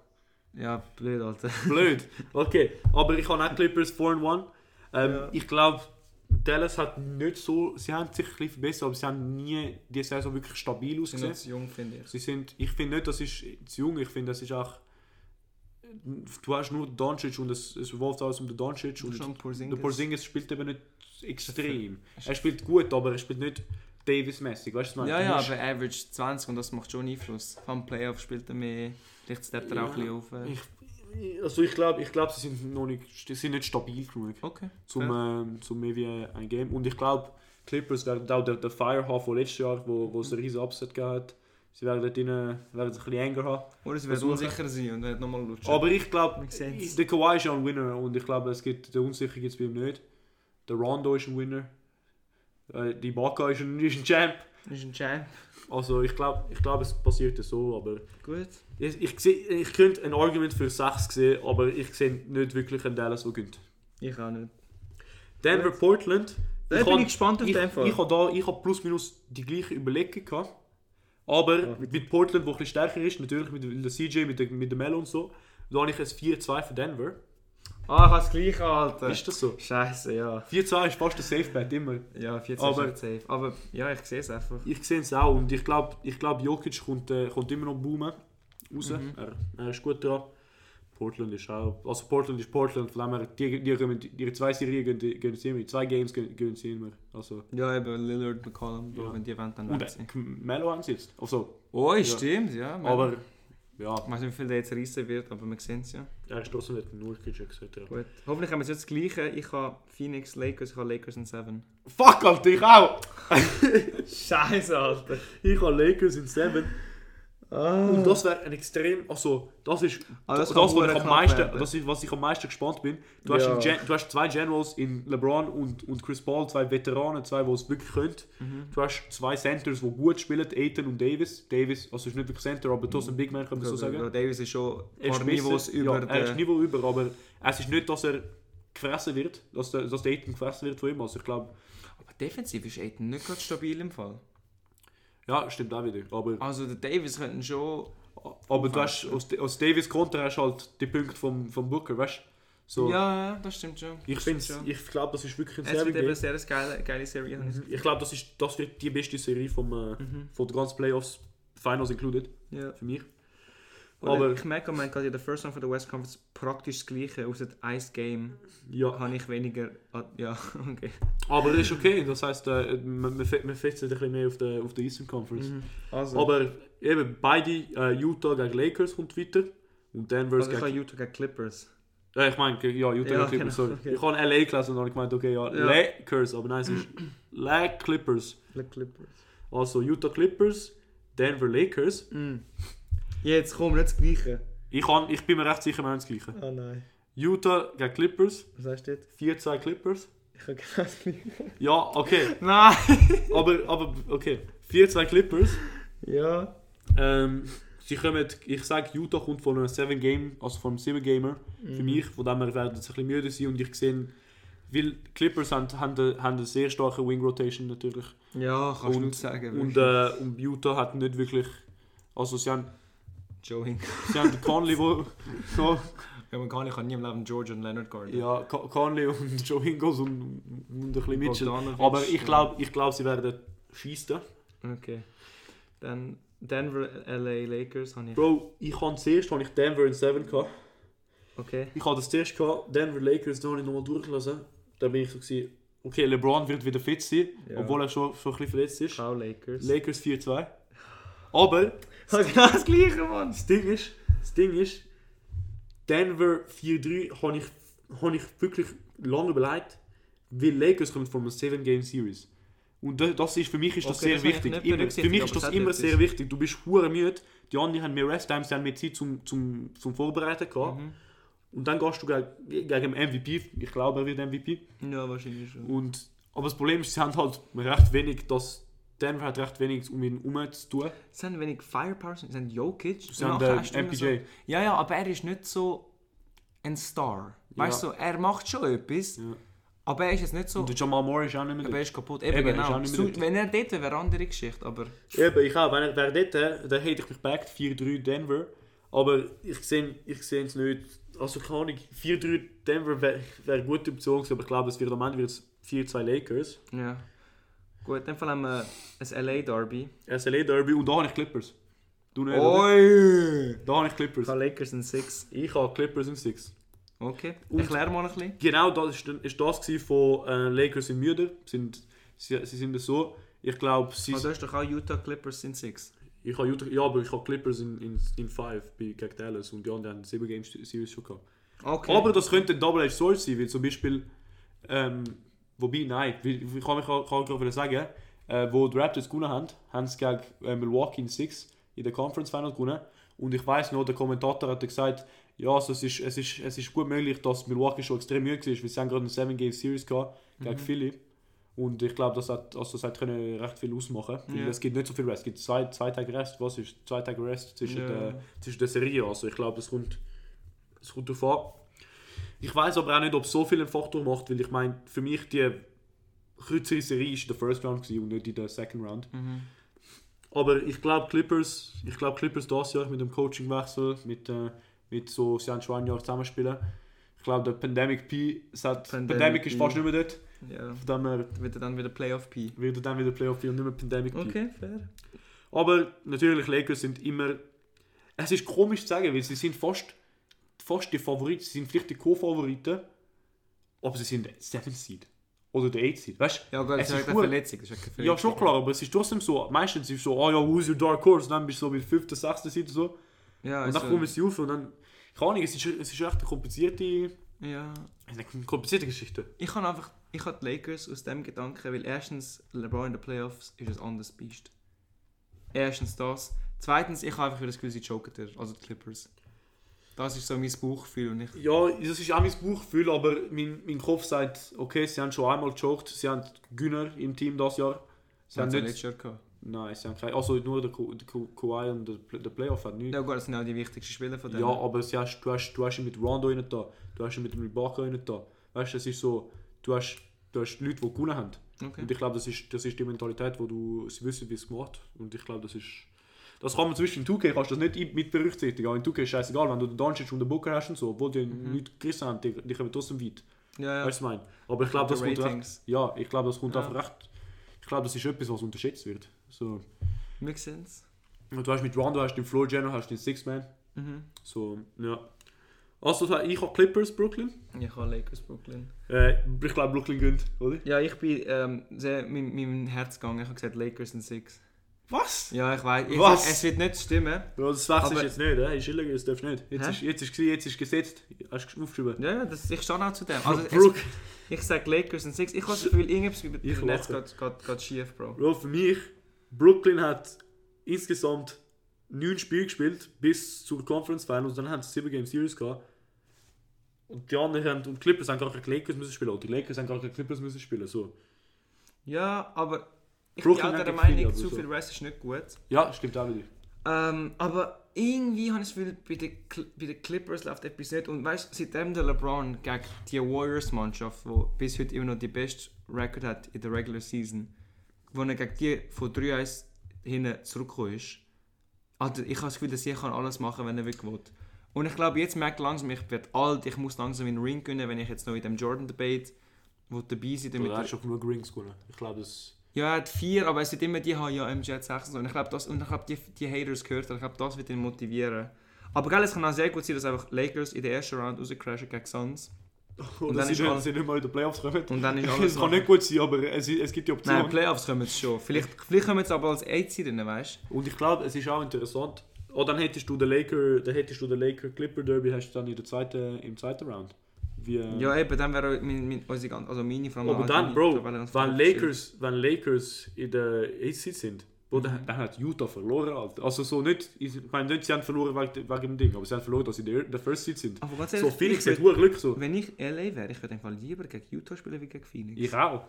Ja, blöd, Alter. Blöd. Okay, aber ich habe auch Clippers 4 and 1. Ähm, Ja. Ich glaube, Dallas hat nicht so. Sie haben sich ein bisschen verbessert, aber sie haben nie die Saison wirklich stabil Sie sind ausgesehen. jung, finde ich. Sie sind, ich finde nicht, das ist zu jung. Ich finde, das ist auch. Du hast nur Doncic und es, es revolft alles um den Doncic. Und Schon der Porzingis. Porzingis spielt eben nicht extrem. Er spielt gut, aber er spielt nicht Davis-mäßig. Weißt du, was ich Ja, meine? ja, aber Average 20 und das macht schon Einfluss. Vom Playoff spielt er mehr. Vielleicht steppt er auch ein bisschen auf. äh. Ich, also ich glaube, ich glaub, sie sind noch nicht, sie sind nicht stabil genug. Okay. zum, fair. ähm, zum mehr wie ein Game. Und ich glaube, Clippers werden auch der, der Fire haben von letztes Jahr, wo, wo es einen riesen Upset hat. Sie werden dort drinnen, werden es ein bisschen enger haben. Oder sie werden versuchen. unsicher sein und werden nochmal lutschen. Aber ich glaube, der Kawhi ist ja ein Winner und ich glaube, es gibt, der Unsicher gibt es bei ihm nicht. Der Rondo ist ein Winner. Äh, die Baka ist ein, ist ein Champ. Ist ein Champ. Also ich glaube, ich glaub, es passiert so, aber Gut. ich, ich, seh, ich könnte ein Argument für 6 sehen, aber ich sehe nicht wirklich einen Dallas, der gönnt. Ich auch nicht. Denver, Gut. Portland. Da Ich bin hab- ich gespannt auf ich, den Fall. Ich habe da, ich habe plus minus die gleiche Überlegung gehabt. Aber Ja, mit Portland, wo ein bisschen stärker ist, natürlich mit der CJ, mit der, mit der Melo und so, da habe ich ein 4-2 für Denver. Ah, ich habe das gleiche, Alter. Ist das so? Scheiße, ja. 4-2 ist fast ein Safe Bet, immer. Ja, 14 Aber- ist safe. Aber ja, ich sehe es einfach. Ich sehe es auch und ich glaube, ich glaub, Jokic kommt, äh, kommt immer noch boomen raus. Mhm. Er, er ist gut dran. Portland ist auch. Also Portland ist Portland, von dem her, die, die, die, die zwei Serien gehen, gehen sie immer. Zwei Games gehen, gehen sie immer. Also, Ja, eben Lillard, McCollum, Ja. wenn die wollen, dann weg Melo haben sie jetzt. Also, Oh, Ja. stimmt, ja. man- aber ja, Ich weiß nicht, wie viel der jetzt reissen wird, aber wir sehen es ja. er ist trotzdem nicht nur gesagt. Ja. Gut. Hoffentlich haben wir jetzt das Gleiche. Ich habe Phoenix, Lakers, ich habe Lakers in 7. Fuck, Alter, ich auch! Scheiße, Alter. Ich habe Lakers in 7. Ah. Und das wäre ein extrem. Also, das ist Ah, das, das was, ich am meisten, werden. das ist, was ich am meisten gespannt bin. Du, hast, Ja. einen Gen, du hast zwei Generals in LeBron und, und Chris Paul, zwei Veteranen, zwei, die es wirklich können. Mhm. Du hast zwei Centers, die gut spielen, Aiton und Davis. Davis, also ist nicht wirklich Center, aber trotzdem Big Man, kann man so sagen. Ja, Davis ist schon ein paar. Niveaus über ja, er ist. Niveau über, aber es ist nicht, dass er gefressen wird, dass der, dass der Aiton gefressen wird von ihm. Also ich glaube, Aber defensiv ist Aiden nicht gerade stabil im Fall. Ja, stimmt auch wieder. Aber, Also der Davis könnte schon... aber du hast, aus, aus Davis Konter hast du halt die Punkte vom, vom Booker, weißt du? So. Ja, ja, das stimmt schon. Ich, find's- schon. ich glaube, das ist wirklich ein Es sehr wird eben eine sehr geile, geile Serie. habe ich das Ich glaube, das, ist, das wird die beste Serie vom, äh, Mhm. von den ganzen Playoffs, Finals included, Ja. für mich. Aber Aber- ich merke, man gerade in der First Round von der West Conference praktisch das Gleiche. Außer ein Game Ja, habe ich weniger... Ja, okay. aber das ist okay. Das heisst, äh, man, man, fe- man fetzt ein bisschen mehr auf der, auf der Eastern Conference. Also, Aber eben, beide, äh, Utah gegen Lakers kommt weiter. Und Denver also ich gegen... Utah gegen Clippers. Äh, ich meine, ja, Utah Ja, gegen Clippers, genau, sorry. okay. Ich habe LA gelesen und habe ich gemeint, okay, ja, Ja. Lakers, aber nein, es ist La Clippers. The Clippers. Also Utah Clippers, Denver Lakers. Mm. Jetzt komm, nicht das Gleiche. Ich, kann, ich bin mir recht sicher, wir haben das Gleiche. Oh nein. Utah gegen Clippers, Was du jetzt? 4-2 Clippers. Ich habe genau das Gleiche. Ja, okay. Nein! Aber, aber okay. 4-2 Clippers. Ja. Ähm, sie kommen, ich sage, Utah kommt von einem 7 Game, also von einem 7 Gamer für Mhm. mich, von dem her werden sie ein bisschen müde sein und ich sehe, weil Clippers haben, haben, eine- haben eine sehr starke Wing Rotation natürlich Ja, kannst du Und- nicht sagen. und, äh, und Utah hat nicht wirklich, also sie haben, Joey. sie haben Conley, wo so, man kann, ich kann nie im Leben George und Leonard guarden. Ja, Conley und Joe Ingles und, und ein bisschen Mitchell. Aber ich ja. glaube, ich glaub, sie werden schießen. Okay. Dann Denver, LA Lakers habe ich. Bro, ich habe zuerst habe ich Denver in 7 gehabt. Okay. Ich habe das zuerst gehabt, Denver Lakers, da habe ich nochmal durchgelassen. Da bin ich so gewesen, okay, LeBron wird wieder fit sein, Ja. obwohl er schon, schon ein bisschen verletzt ist. Ciao Lakers. Lakers 4-2. Aber genau das gleiche, Mann. das Ding ist, das Ding ist, Denver 4-3 habe ich, habe ich wirklich lange überlegt, weil Lakers kommt von einer 7-Game-Series. Und da- das ist, für mich ist das Okay, sehr das wichtig. Immer, für mich ist das immer sehr wichtig. Du bist hure müde, die anderen haben mehr Rest-Time, sie haben mehr Zeit zum, zum, zum Vorbereiten gehabt. Mhm. Und dann gehst du gegen, gegen MVP, ich glaube er wird MVP. Ja, wahrscheinlich schon. Und, aber das Problem ist, sie haben halt recht wenig, das Denver hat recht wenig um ihn herum zu tun. Sie haben wenig Firepower, sie haben Jokic. Sie haben hast du immer MPJ. So, ja, ja, aber er ist nicht so ein Star. Weißt du, Ja. so, er macht schon etwas, Ja. aber er ist jetzt nicht so. Und der Jamal Murray ist auch nicht mehr Aber er ist kaputt. Eben, Eben, ist genau. dort. wenn er dort wäre, wäre eine andere Geschichte. Aber Eben, ich auch. Wenn er wäre dort, dann hätte ich mich backt 4-3 Denver. Aber ich sehe ich sehe es nicht. Also keine Ahnung, 4-3 Denver wäre wär eine gute Option aber ich glaube, es wird am Ende wird es 4-2 Lakers. ja. Gut, in dem Fall haben wir ein LA Derby. SLA Derby und da habe ich Clippers. Du nicht? Oi! Da habe ich Clippers. Ich habe Lakers in 6. Ich habe Clippers in 6. Okay. Und- Erklär mal ein bisschen. Genau das ist, ist das von äh, Lakers sind müde. Sind, sie, sie sind so. Ich glaube, sie... Oh, du hast doch auch Utah Clippers in 6. Ich habe Utah, ja, aber ich habe Clippers in 5 in, in five bei gegen Dallas und die anderen haben 7 Games Series schon gehabt. Okay. Aber das könnte ein Double-Edged Sword sein, weil zum Beispiel, ähm, wobei, nein, ich kann mich gerade sagen, äh, wo die Raptors gewonnen haben, haben sie gegen äh, Milwaukee in Six in der Conference Final gewonnen. Und ich weiß noch, der Kommentator hat gesagt, ja, also es, ist, es, ist, es ist gut möglich, dass Milwaukee schon extrem müde war, weil sie haben gerade eine 7-Game-Series gehabt gegen Philly. Und ich glaube, das hat, also das hat können recht viel ausmachen. Weil Ja. es gibt nicht so viel Rest. Es gibt zwei, zwei Tage Rest. Was ist zwei Tage Rest zwischen, Ja. der, zwischen der Serie? Also ich glaube, das kommt, das kommt darauf an. Ich weiß aber auch nicht, ob es so viel einen Faktor macht, weil ich meine, für mich die kürzere Serie ist der First Round und nicht in der Second Round. Mhm. Aber ich glaube Clippers, ich glaube Clippers das Jahr mit dem Coachingwechsel, mit, äh, mit so, sie haben schon ein Jahr zusammenspielen. Ich glaube, der Pandemic P, hat, Pandemic Pandemic, ist fast nicht mehr dort. Ja. Dem her Wird er dann wieder Playoff P. wird er dann wieder Playoff P und nicht mehr Pandemic P. Okay, fair. Aber natürlich, Lakers sind immer. Es ist komisch zu sagen, weil sie sind fast, fast die Favoriten. Sie sind vielleicht die Co-Favoriten, aber sie sind der 7 Seed. Oder der 8 Seed. Weißt Ja, gut, Es das ist ist eine. Verletzung. Das ist eine Ja, Verletzung. schon klar, aber es ist trotzdem so. Meistens ist es so, ah ja, who's your Dark Horse? Dann bist du so bei 5., 6. Seed und so. Ja, Und dann also, kommen sie auf und dann. Keine Ahnung, es ist, es ist echt eine komplizierte, ja. eine komplizierte Geschichte. Ich habe einfach ich habe die Lakers aus dem Gedanken, weil erstens LeBron in den Playoffs ist ein anderes Biest. Erstens das. Zweitens, ich habe einfach wieder das Gefühl, sie joken dir, also die Clippers. Das ist so mein Bauchgefühl und ich... Ja, das ist auch mein Bauchgefühl, aber mein, mein Kopf sagt, okay, sie haben schon einmal gejoked, sie haben Günner im Team das Jahr. Sie haben haben sie nicht, letztes Jahr gehabt. nein, sie haben keine, also nur der, Ka- Kawhi und der, der Playoff hat nicht. Ja gut, das sind auch die wichtigsten Spieler von Ja, denen. aber sie hast, du, hast, du hast ihn mit Rondo rein da, du hast ihn mit dem Ibaka rein da. Weißt du, es ist so, du hast, du hast Leute, die gewonnen haben. Okay. Und ich glaube, das ist, das ist die Mentalität, wo du sie wissen, wie es gemacht Und ich glaube, das ist. Das kann man zwischen 2K kannst das nicht mit berücksichtigen. Auch in 2K ist scheißegal, wenn du den Doncic und den Booker hast und so, obwohl die Mhm. nicht gerissen haben, die, die kommen trotzdem weit. ja, ja. Weißt du, was ich meine? Aber ich glaube, das kommt recht. Ja, ich glaube, das kommt Ja. einfach recht. Ich glaube, das ist etwas, was unterschätzt wird. So. Makes sense. Und du hast mit Rondo, hast den Floor General, hast den Six-Man. Mhm. So, ja. Also, ich habe Clippers, Brooklyn. Ich habe Lakers Brooklyn. Äh, ich glaube, Brooklyn gönnt, oder? Ja, ich bin ähm, sehr mit meinem Herz gegangen. Ich habe gesagt Lakers in Six. Was? Ja, ich weiß. Ich, Was? Es wird nicht stimmen. Ja, das wechselst jetzt nicht, äh? ist illegal, das darfst du nicht. Jetzt Hä? ist, jetzt, ist, jetzt ist gesetzt. Hast du aufgeschrieben? Ja, ja, das, ich stehe auch zu dem. Also, Brook. es, ich sage Lakers in Six. Ich habe das Gefühl, irgendwas bei Ich den lache. geht, geht, geht schief, Bro. Bro, für mich, Brooklyn hat insgesamt neun Spiele gespielt bis zur Conference Finals. Dann haben sie 7 Game Series gehabt. Und die anderen haben, und Clippers haben gar keine Lakers müssen spielen. Oder die Lakers haben gar keine Clippers müssen spielen. So. Ja, aber ich Brooklyn bin auch der Meinung, zu viel Rest ist nicht gut. Ja, stimmt auch wieder. Ähm, aber irgendwie habe ich das Gefühl, bei den, Cl- bei den Clippers läuft etwas nicht. Und weißt du, seitdem der LeBron gegen die Warriors-Mannschaft, die bis heute immer noch die beste Record hat in der Regular Season, wo er gegen die von 3-1 hinten zurückgekommen ist, also ich habe das Gefühl, dass kann alles machen wenn er wirklich will. Und ich glaube, jetzt merkt langsam, ich werde alt, ich muss langsam einen Ring gewinnen, wenn ich jetzt noch in dem Jordan-Debate, wo dabei sind. Damit du hast schon genug Rings gewonnen. Ich glaube, das... Ja, er hat vier, aber es sind immer die, ja, MJ hat sechs und ich glaube, das, und ich habe die, die Haters gehört, und ich glaube, das wird ihn motivieren. Aber geil, es kann auch sehr gut sein, dass einfach Lakers in der ersten Round rauscrashen gegen Suns. Und, und dann ist alles, sie nicht mal in den Playoffs kommen. Und dann ist alles Es kann nicht gut sein, aber es, es gibt die Option. Nein, Playoffs kommen es schon. Vielleicht, vielleicht kommen es aber als 8 rein, weißt du? Und ich glaube, es ist auch interessant. Oh, dann hättest du den Laker, dann hättest du den Laker Clipper Derby hast du dann in der zweiten, im zweiten Round. Wie, ja, eben, dann wäre mein, mein, unsere ganze, also meine Frage. Aber dann, Bro, wenn Lakers, wenn Lakers in der 8 sind, Bro, dann, mhm. dann hat Utah verloren, Alter. Also so nicht, ich meine nicht, sie haben verloren wegen, wegen dem Ding, aber sie haben verloren, dass sie in der First Seed sind. Aber so, Phoenix hat hohe Glück so. Wenn ich LA wäre, ich würde einfach lieber gegen Utah spielen wie gegen Phoenix. Ich auch.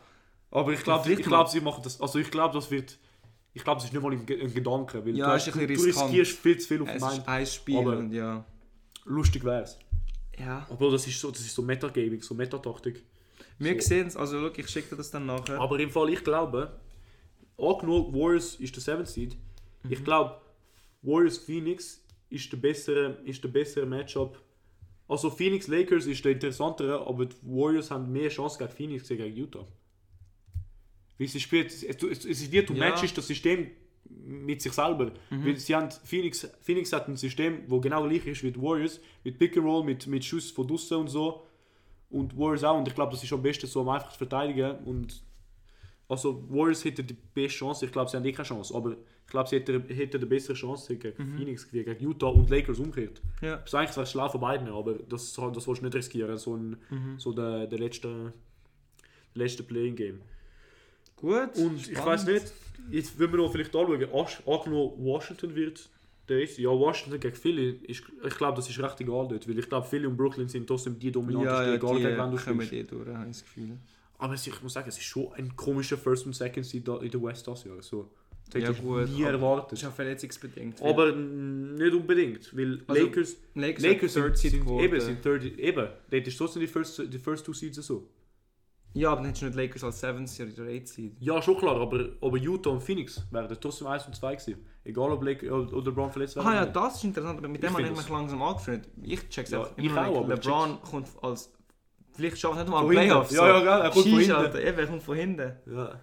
Aber ich glaube, ich glaub, sie machen das, also ich glaube, das wird, ich glaube, es ist nicht mal ein, Gedanke, weil ja, du, ist ein du riskierst viel zu viel auf es Ist ein Spiel aber und ja. Lustig wäre es. Ja. Aber das ist so, das ist so Metagaming, so Metataktik. Wir so. sehen es, also look, ich schicke dir das dann nachher. Aber im Fall, ich glaube, angenommen Warriors ist der 7 Seed, Mhm. Ich glaube, Warriors Phoenix ist der bessere, ist der bessere Matchup. Also Phoenix Lakers ist der interessantere, aber die Warriors haben mehr Chance gegen Phoenix als gegen Utah. Wie sie spielt, es, es, es wird, du ja. matchst das System mit sich selber. Mhm. Weil sie haben, Phoenix, Phoenix hat ein System, das genau gleich ist wie die Warriors, mit Pick and Roll, mit, mit Schuss von draussen und so. Und Warriors auch. Und ich glaube, das ist am besten so, um einfach zu verteidigen. Und also Warriors hätten die beste Chance. Ich glaube, sie haben eh keine Chance. Aber ich glaube, sie hätten, hätten eine bessere Chance gegen mhm. Phoenix, gegen Utah und Lakers umgekehrt. Ja. Das ist eigentlich zwar schlau von beiden, aber das, das willst du nicht riskieren, so, ein, mhm. so der, der letzte, letzte Playing-Game. Gut. Und spannend. ich weiß nicht, jetzt würden wir noch vielleicht anschauen, angenommen Washington wird der ist, ja, Washington gegen Philly, ist, ich glaube, das ist recht egal dort, weil ich glaube, Philly und Brooklyn sind trotzdem die dominantesten, ja, ja, egal die, gegen wen du spielst. Die durch, habe ich das Gefühl. Aber ich muss sagen, es ist schon ein komischer First und Second Seed in der West das Jahr. So. Das ja, gut, nie erwartet. Das ist auch verletzungsbedingt. Aber nicht unbedingt, weil also, Lakers, Lakers, Lakers sind, sind, sind eben, sind third, eben, dort ist trotzdem die first, die first two Seeds so. Ja, aber dann hättest du nicht Lakers als 7 Seed oder 8 Seed. Ja, schon klar, aber, aber Utah und Phoenix wären trotzdem 1 und 2 gewesen. Egal ob Lake, oder LeBron verletzt wäre. Ah ja, das ist interessant, aber mit dem habe ich mich langsam angefreundet. Ich check's ja, ich auch, LeBron kommt als... Vielleicht schafft er nicht mal Playoffs. Ja, ja, geil, er kommt von hinten. Eben, er kommt von hinten. Ja.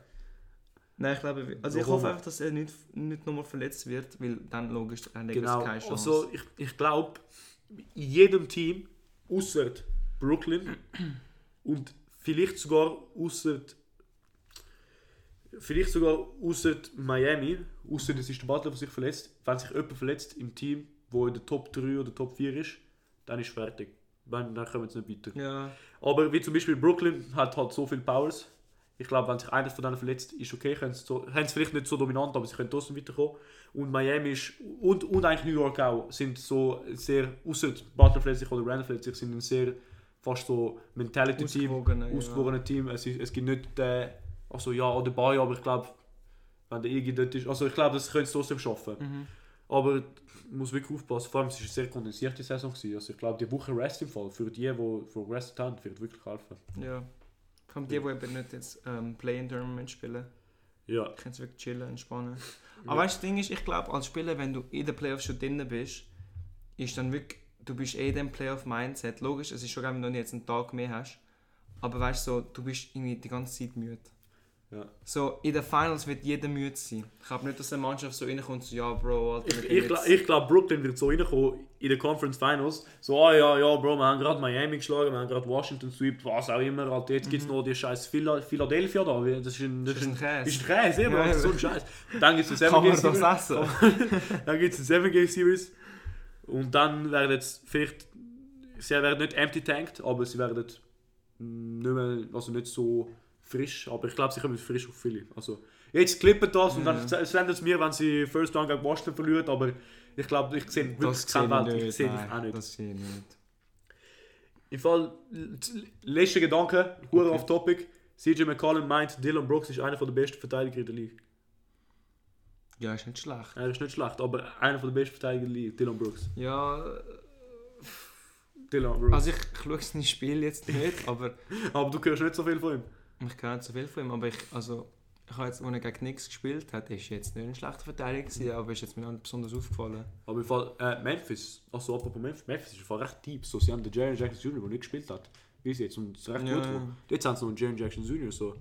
Nein, ich glaube, also ich hoffe einfach, dass er nicht, nicht nochmal verletzt wird, weil dann logisch haben genau. keine Chance. Also ich, ich glaube, in jedem Team, außer Brooklyn und vielleicht sogar außer vielleicht sogar außer Miami, außer das ist der Butler, der sich verletzt, wenn sich jemand verletzt im Team, wo in der Top 3 oder Top 4 ist, dann ist fertig. Dann, dann kommen sie nicht weiter. Ja. Aber wie zum Beispiel Brooklyn hat halt so viele Powers, ich glaube, wenn sich einer von denen verletzt, ist okay. Haben sie, so, haben sie vielleicht nicht so dominant, aber sie können trotzdem weiterkommen. Und Miami ist, und, und eigentlich New York auch, sind so sehr, außer Butler verletzt oder Randall verletzt sich, sind ein sehr fast so Mentality-Team, ausgewogene ja. Team. Es, es gibt nicht den, also ja, oder bei, aber ich glaube, wenn der Igi dort ist, also ich glaube, das können sie trotzdem schaffen. Mhm. Aber muss wirklich aufpassen, vor allem es war eine sehr kondensierte Saison. Gewesen. Also ich glaube, die Woche Rest im Fall, für die, die progressed haben, wird wirklich helfen. Ja. Kommt die, die eben nicht jetzt ähm, Play-in-Tournament spielen. Ja. Kannst du wirklich chillen, entspannen. Ja. Aber weißt du, das Ding ist, ich glaube, als Spieler, wenn du in den Playoffs schon drin bist, ist dann wirklich, du bist eh dem Playoff-Mindset. Logisch, es ist schon geil, wenn du jetzt einen Tag mehr hast. Aber weißt du, so, du bist irgendwie die ganze Zeit müde. Ja. So, in den Finals wird jeder müde sein. Ich glaube nicht, dass eine Mannschaft so reinkommt und so, ja, Bro, Alter, Ich, ich, gl ich glaube, Brooklyn wird so reinkommen in den Conference Finals. So, ah ja, ja, Bro, wir haben gerade Miami geschlagen, wir haben gerade Washington sweept, was auch immer. Alter, jetzt mhm. gibt es noch die scheiß Philadelphia da. Das ist ein, das ist ein, Käse. Ist ein Käse, ja, so ein Scheiß. Dann gibt es eine 7 Game Series. dann gibt es eine 7 Game Series. Und dann werden jetzt vielleicht, sie werden nicht empty tanked, aber sie werden nicht mehr, also nicht so frisch, aber ich glaube, sie kommen frisch auf Philly. Also, jetzt klippen das und dann senden es mir, wenn sie First Round gegen Boston verlieren, aber ich glaube, ich sehe wirklich keine Welt. Ich sehe auch nicht. Das sehe ich nicht. Im Fall, letzter Gedanke, okay. auf Topic. CJ McCollum meint, Dylan Brooks ist einer der besten Verteidiger in der Liga. Ja, ist nicht schlecht. Er ist nicht schlecht, aber einer der besten Verteidiger Dylan Brooks. Ja. Dylan Brooks. Also ich, ich schaue sein Spiel jetzt nicht, aber... aber du hörst nicht so viel von ihm. Ich kenne nicht so viel von ihm, aber ich, also, ich habe jetzt, als er gegen Knicks gespielt hat, ist jetzt nicht ein schlechter Verteidiger gewesen, aber ist jetzt mir noch besonders aufgefallen. Aber im Fall, äh, Memphis, also apropos Memphis, Memphis ist im Fall recht deep. So, sie haben den Jaren Jackson Jr., der nicht gespielt hat, bis jetzt, und es ist recht Ja. gut geworden. Jetzt haben sie noch einen Jaren Jackson Jr., so.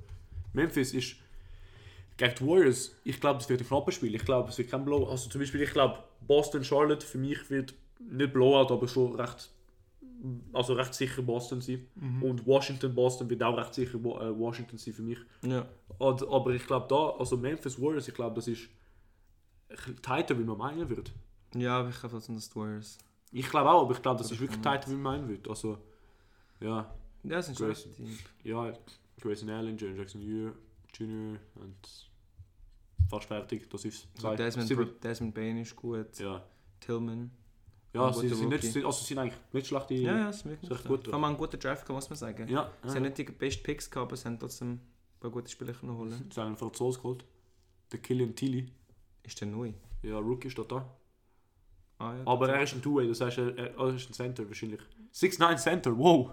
Memphis ist gegen die Warriors, ich glaube, es wird ein knappes Spiel. Ich glaube, es wird kein Blowout. Also zum Beispiel, ich glaube, Boston, Charlotte für mich wird nicht Blowout, aber schon recht, also recht sicher Boston sein. Und Washington, Boston wird auch recht sicher äh, Washington sein für mich. Ja. Und, aber ich glaube da, also Memphis Warriors, ich glaube, das ist tighter, wie man meinen würde. Ja, aber ich glaube, das sind das die Warriors. Ich glaube auch, aber ich glaube, das ist wirklich tighter, wie man meinen würde. Also, ja, Ja, das sind schon Team. ja, Grayson Allen, Jaren Jackson Jr. Jr. und fast fertig, das ist zwei. Desmond, sieben. Br- Desmond Bain ist gut. Ja, Tillman. ja sie sind, nicht, sind, also sie sind eigentlich nicht schlechte. Ja, ja, das ist wirklich gut. Vor allem einen guten Draft, muss man sagen. ja, Sie ja. haben nicht die besten Picks gehabt, aber sie haben trotzdem ein paar gute Spieler können holen. Sie haben einen Franzosen geholt. Der Killian Tilly. Ist der neu? Ja, Rookie steht da. Ah, ja, Aber er ist ein Two-Way, das heißt, er, er er ist ein Center wahrscheinlich. 6'9 Center, wow!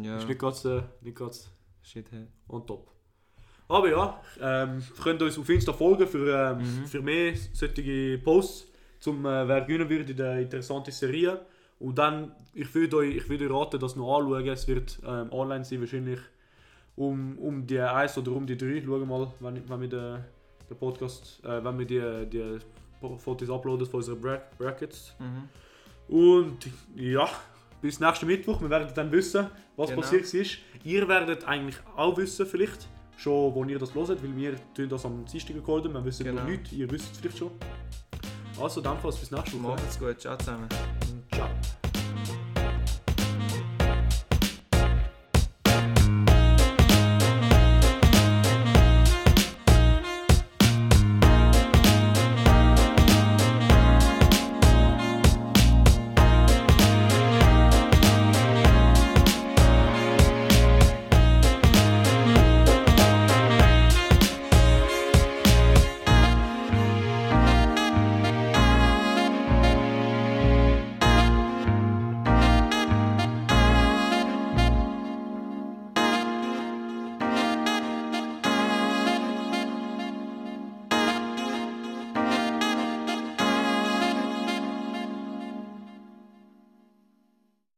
Ja, Ist nicht ganz, äh, nicht ganz shit, hey. on top. Aber ja, ähm, ihr könnt uns auf Insta folgen für, ähm, Mhm. für mehr solche Posts, zum äh, wer gewinnen wird in der interessanten Serie. Und dann, ich würde euch, ich würde euch raten, das noch anschauen. Es wird ähm, online sein, wahrscheinlich um, um die 1 oder um die 3. Schauen wir mal, wenn, wenn wir den, den Podcast, äh, wenn wir die, die Fotos uploaden von unseren Bra Brackets. Mhm. Und ja, bis nächsten Mittwoch. Wir werden dann wissen, was Genau. passiert ist. Ihr werdet eigentlich auch wissen, vielleicht, schon, wo ihr das hört, weil wir tun das am Dienstag recorden. Wir wissen Genau. noch nichts, ihr wisst es vielleicht schon. Also, dann bis nächste Woche. Macht's gut, ciao zusammen.